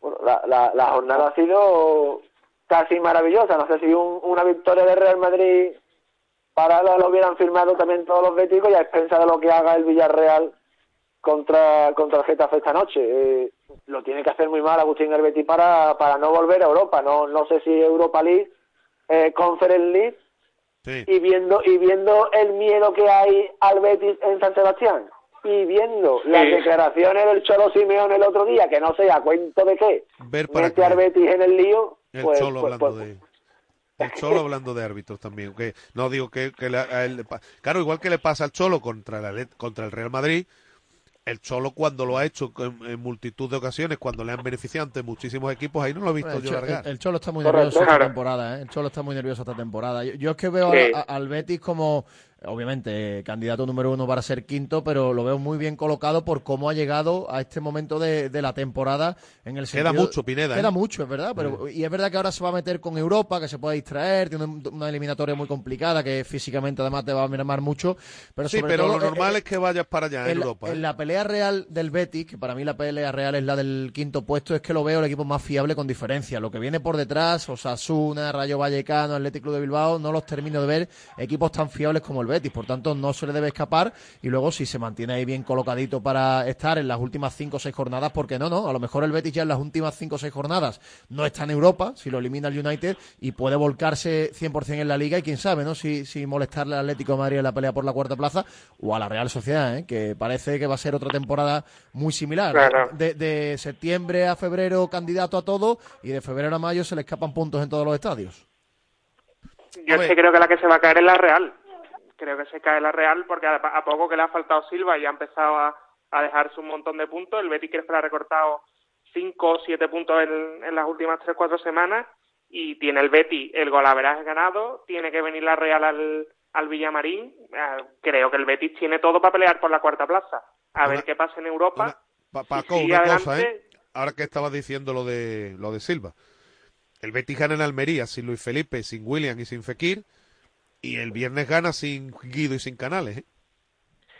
Speaker 18: Bueno, la, la, la jornada ha sido casi maravillosa. No sé si un- una victoria de Real Madrid para lo hubieran firmado también todos los béticos y a expensa de lo que haga el Villarreal contra, contra el Getafe esta noche. Eh, lo tiene que hacer muy mal Agustín el Betis para, para no volver a Europa. No, no sé si Europa League, eh, Conference League y viendo y viendo el miedo que hay al Betis en San Sebastián y viendo las declaraciones del Cholo Simeón el otro día que no sé a cuento de qué
Speaker 1: Ver para
Speaker 18: mete al Betis en el lío
Speaker 1: El
Speaker 18: pues,
Speaker 1: Cholo
Speaker 18: pues-
Speaker 1: hablando
Speaker 18: pues-
Speaker 1: de el Cholo hablando de árbitros también, que no digo que, que le- a él le claro, igual que le pasa al Cholo contra Atlet- contra el Real Madrid, el Cholo cuando lo ha hecho en, en multitud de ocasiones, cuando le han beneficiado ante muchísimos equipos, ahí no lo he visto
Speaker 2: El,
Speaker 1: yo largar.
Speaker 2: el- el Cholo está muy nervioso esta temporada, ¿eh? El Cholo está muy nervioso esta temporada. Yo, yo es que veo
Speaker 1: Sí.
Speaker 2: a- a- al Betis como, obviamente, candidato número uno para ser quinto, pero lo veo muy bien colocado por cómo ha llegado a este momento de, de la temporada. En el
Speaker 1: Queda
Speaker 2: sentido-
Speaker 1: mucho, Pineda, ¿eh?
Speaker 2: Queda mucho, es verdad. Pero, Y es verdad que ahora se va a meter con Europa, que se puede distraer, tiene un- una eliminatoria muy complicada, que físicamente además te va a mermar mucho. Pero
Speaker 1: sí, pero
Speaker 2: todo,
Speaker 1: lo
Speaker 2: eh,
Speaker 1: normal
Speaker 2: eh,
Speaker 1: es que vayas para allá en,
Speaker 2: en, la-
Speaker 1: Europa. ¿eh?
Speaker 2: en la pelea real del Betis, que para mí la pelea real es la del quinto puesto, es que lo veo el equipo más fiable con diferencia. Lo que viene por detrás, Osasuna, Rayo Vallecano, Atlético de Bilbao, no los termino de ver equipos tan fiables como el Betis. Por tanto, no se le debe escapar. Y luego, si se mantiene ahí bien colocadito para estar en las últimas cinco o seis jornadas, porque no, no. A lo mejor el Betis ya en las últimas cinco o seis jornadas no está en Europa, si lo elimina el United, y puede volcarse 100% en la liga. Y quién sabe, ¿no? Si, si molestarle al Atlético de Madrid en la pelea por la cuarta plaza o a la Real Sociedad, ¿eh? que parece que va a ser otra temporada muy similar.
Speaker 19: Claro.
Speaker 2: De, de septiembre a febrero candidato a todo y de febrero a mayo se le escapan puntos en todos los estadios.
Speaker 19: Yo es que creo que la que se va a caer es la Real. Creo que se cae la Real porque a, a poco que le ha faltado Silva y ha empezado a, a dejarse un montón de puntos. El Betis creo que le ha recortado 5 o 7 puntos en, en las últimas 3-4 semanas y tiene el Betis el golaveraje ganado, tiene que venir la Real al, al Villamarín. Eh, creo que el Betis tiene todo para pelear por la cuarta plaza. A ver qué pasa en Europa.
Speaker 1: Pa- Paco, una
Speaker 19: adelante-
Speaker 1: cosa, ¿eh? Ahora que estabas diciendo lo de lo de Silva. El Betis gana en Almería sin Luis Felipe, sin William y sin Fekir. Y el viernes gana sin Guido y sin Canales, ¿eh?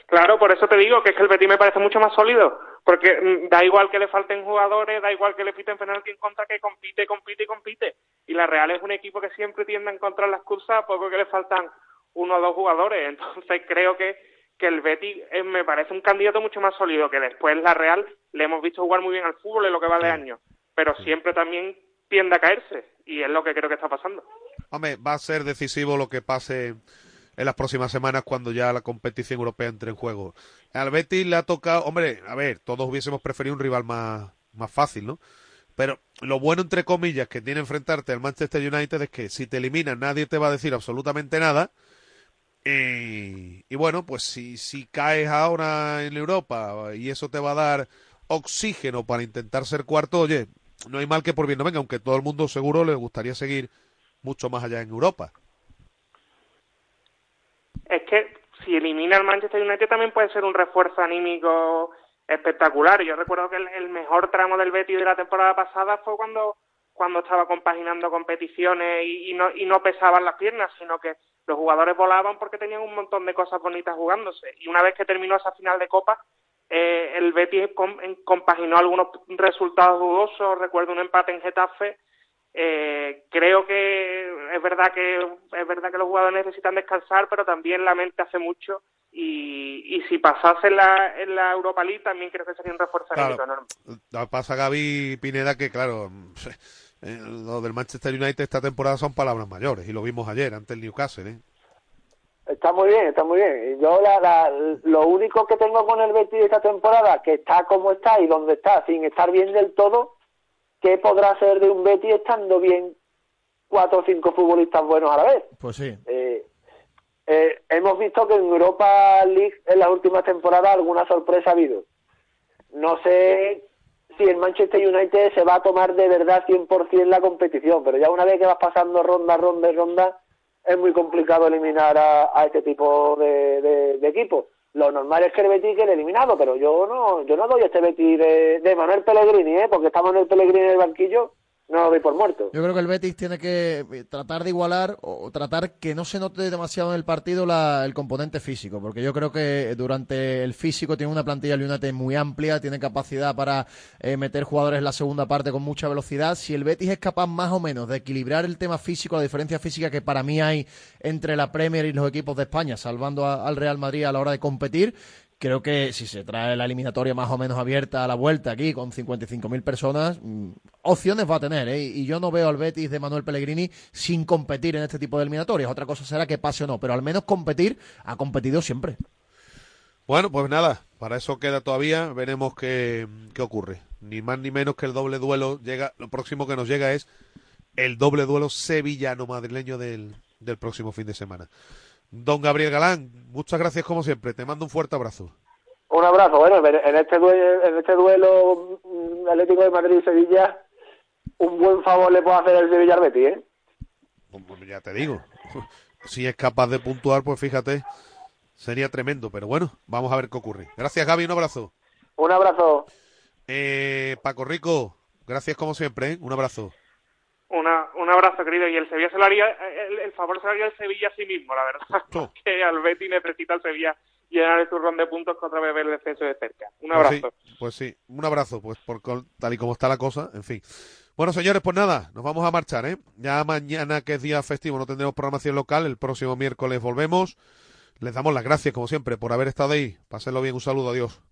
Speaker 19: Claro, por eso te digo que es que el Betis me parece mucho más sólido, porque mm, da igual que le falten jugadores, da igual que le piten penalti en contra, que compite, compite y compite. Y la Real es un equipo que siempre tiende a encontrar las a poco que le faltan uno o dos jugadores. Entonces creo que, que el Betis eh, me parece un candidato mucho más sólido, que después la Real le hemos visto jugar muy bien al fútbol en lo que va de año, pero siempre también tiende a caerse, y es lo que creo que está pasando.
Speaker 1: Hombre, va a ser decisivo lo que pase en las próximas semanas cuando ya la competición europea entre en juego. Al Betis le ha tocado, hombre, a ver, todos hubiésemos preferido un rival más, más fácil, ¿no? Pero lo bueno, entre comillas, que tiene enfrentarte al Manchester United es que si te eliminan nadie te va a decir absolutamente nada. Y, y bueno, pues si, si caes ahora en Europa y eso te va a dar oxígeno para intentar ser cuarto, oye, no hay mal que por bien no venga, aunque todo el mundo seguro le gustaría seguir mucho más allá en Europa.
Speaker 19: es que si elimina al Manchester United también puede ser un refuerzo anímico espectacular. Yo recuerdo que el, mejor tramo del Betis de la temporada pasada fue cuando cuando estaba compaginando competiciones y, no y no pesaban las piernas, sino que los jugadores volaban porque tenían un montón de cosas bonitas jugándose. Y una vez que terminó esa final de Copa, eh, el Betis compaginó algunos resultados dudosos. Recuerdo un empate en Getafe. Eh, creo que es verdad que es verdad que los jugadores necesitan descansar, pero también la mente hace mucho. Y, y si pasase en la, en la Europa League, también creo que sería un refuerzo
Speaker 1: Claro.
Speaker 19: enorme.
Speaker 1: Pasa Gaby Pineda que claro, eh, lo del Manchester United esta temporada son palabras mayores y lo vimos ayer ante el Newcastle, ¿eh?
Speaker 18: Está muy bien, está muy bien. Yo la, la- lo único que tengo con el Betis esta temporada, que está como está y donde está, sin estar bien del todo, ¿qué podrá ser de un Betis estando bien cuatro o cinco futbolistas buenos a la vez?
Speaker 2: Pues sí.
Speaker 18: Eh, eh, hemos visto que en Europa League en las últimas temporadas alguna sorpresa ha habido. No sé si el Manchester United se va a tomar de verdad 100% la competición, pero ya una vez que vas pasando ronda, ronda y ronda, es muy complicado eliminar a, a este tipo de, de- de equipos. Lo normal es que el Betis quede eliminado, pero yo no yo no doy este Betis de, de Manuel Pellegrini, ¿eh? porque estamos en el Pellegrini en el banquillo, no lo doy por muerto.
Speaker 2: Yo creo que el Betis tiene que eh, tratar de igualar o tratar que no se note demasiado en el partido la- el componente físico, porque yo creo que durante el físico tiene una plantilla United muy amplia, tiene capacidad para eh, meter jugadores en la segunda parte con mucha velocidad. Si el Betis es capaz más o menos de equilibrar el tema físico, la diferencia física que para mí hay entre la Premier y los equipos de España, salvando al Real Madrid a la hora de competir, Creo que si se trae la eliminatoria más o menos abierta a la vuelta aquí con 55.000 personas, mm, opciones va a tener. ¿eh? Y yo no veo al Betis de Manuel Pellegrini sin competir en este tipo de eliminatorias. Otra cosa será que pase o no, pero al menos competir ha competido siempre.
Speaker 1: Bueno, pues nada, para eso queda todavía, veremos qué, qué ocurre. Ni más ni menos que el doble duelo llega, lo próximo que nos llega es el doble duelo sevillano-madrileño del, del próximo fin de semana. Don Gabriel Galán, muchas gracias como siempre, te mando un fuerte abrazo.
Speaker 18: Un abrazo. Bueno, en este duelo, en este duelo mm, Atlético de Madrid y Sevilla, un buen favor le puede hacer el Sevilla al Betis, ¿eh?
Speaker 1: Pues ya te digo. Si es capaz de puntuar, pues fíjate, sería tremendo. Pero bueno, vamos a ver qué ocurre. Gracias, Gaby. Un abrazo.
Speaker 18: Un abrazo.
Speaker 1: Eh, Paco Rico, gracias como siempre. ¿eh? Un abrazo.
Speaker 19: Una, un abrazo, querido. Y el Sevilla se lo haría, el, el favor se lo haría el Sevilla a sí mismo, la verdad. Que al Betis necesita el Sevilla llenar el turrón de puntos contra vez el descenso de cerca. Un
Speaker 1: Pues
Speaker 19: abrazo.
Speaker 1: sí, Pues sí, un abrazo, pues por tal y como está la cosa, en fin. Bueno, señores, pues nada, nos vamos a marchar, ¿eh? Ya mañana, que es día festivo, no tendremos programación local, el próximo miércoles volvemos. Les damos las gracias, como siempre, por haber estado ahí. Pásenlo bien, un saludo, adiós.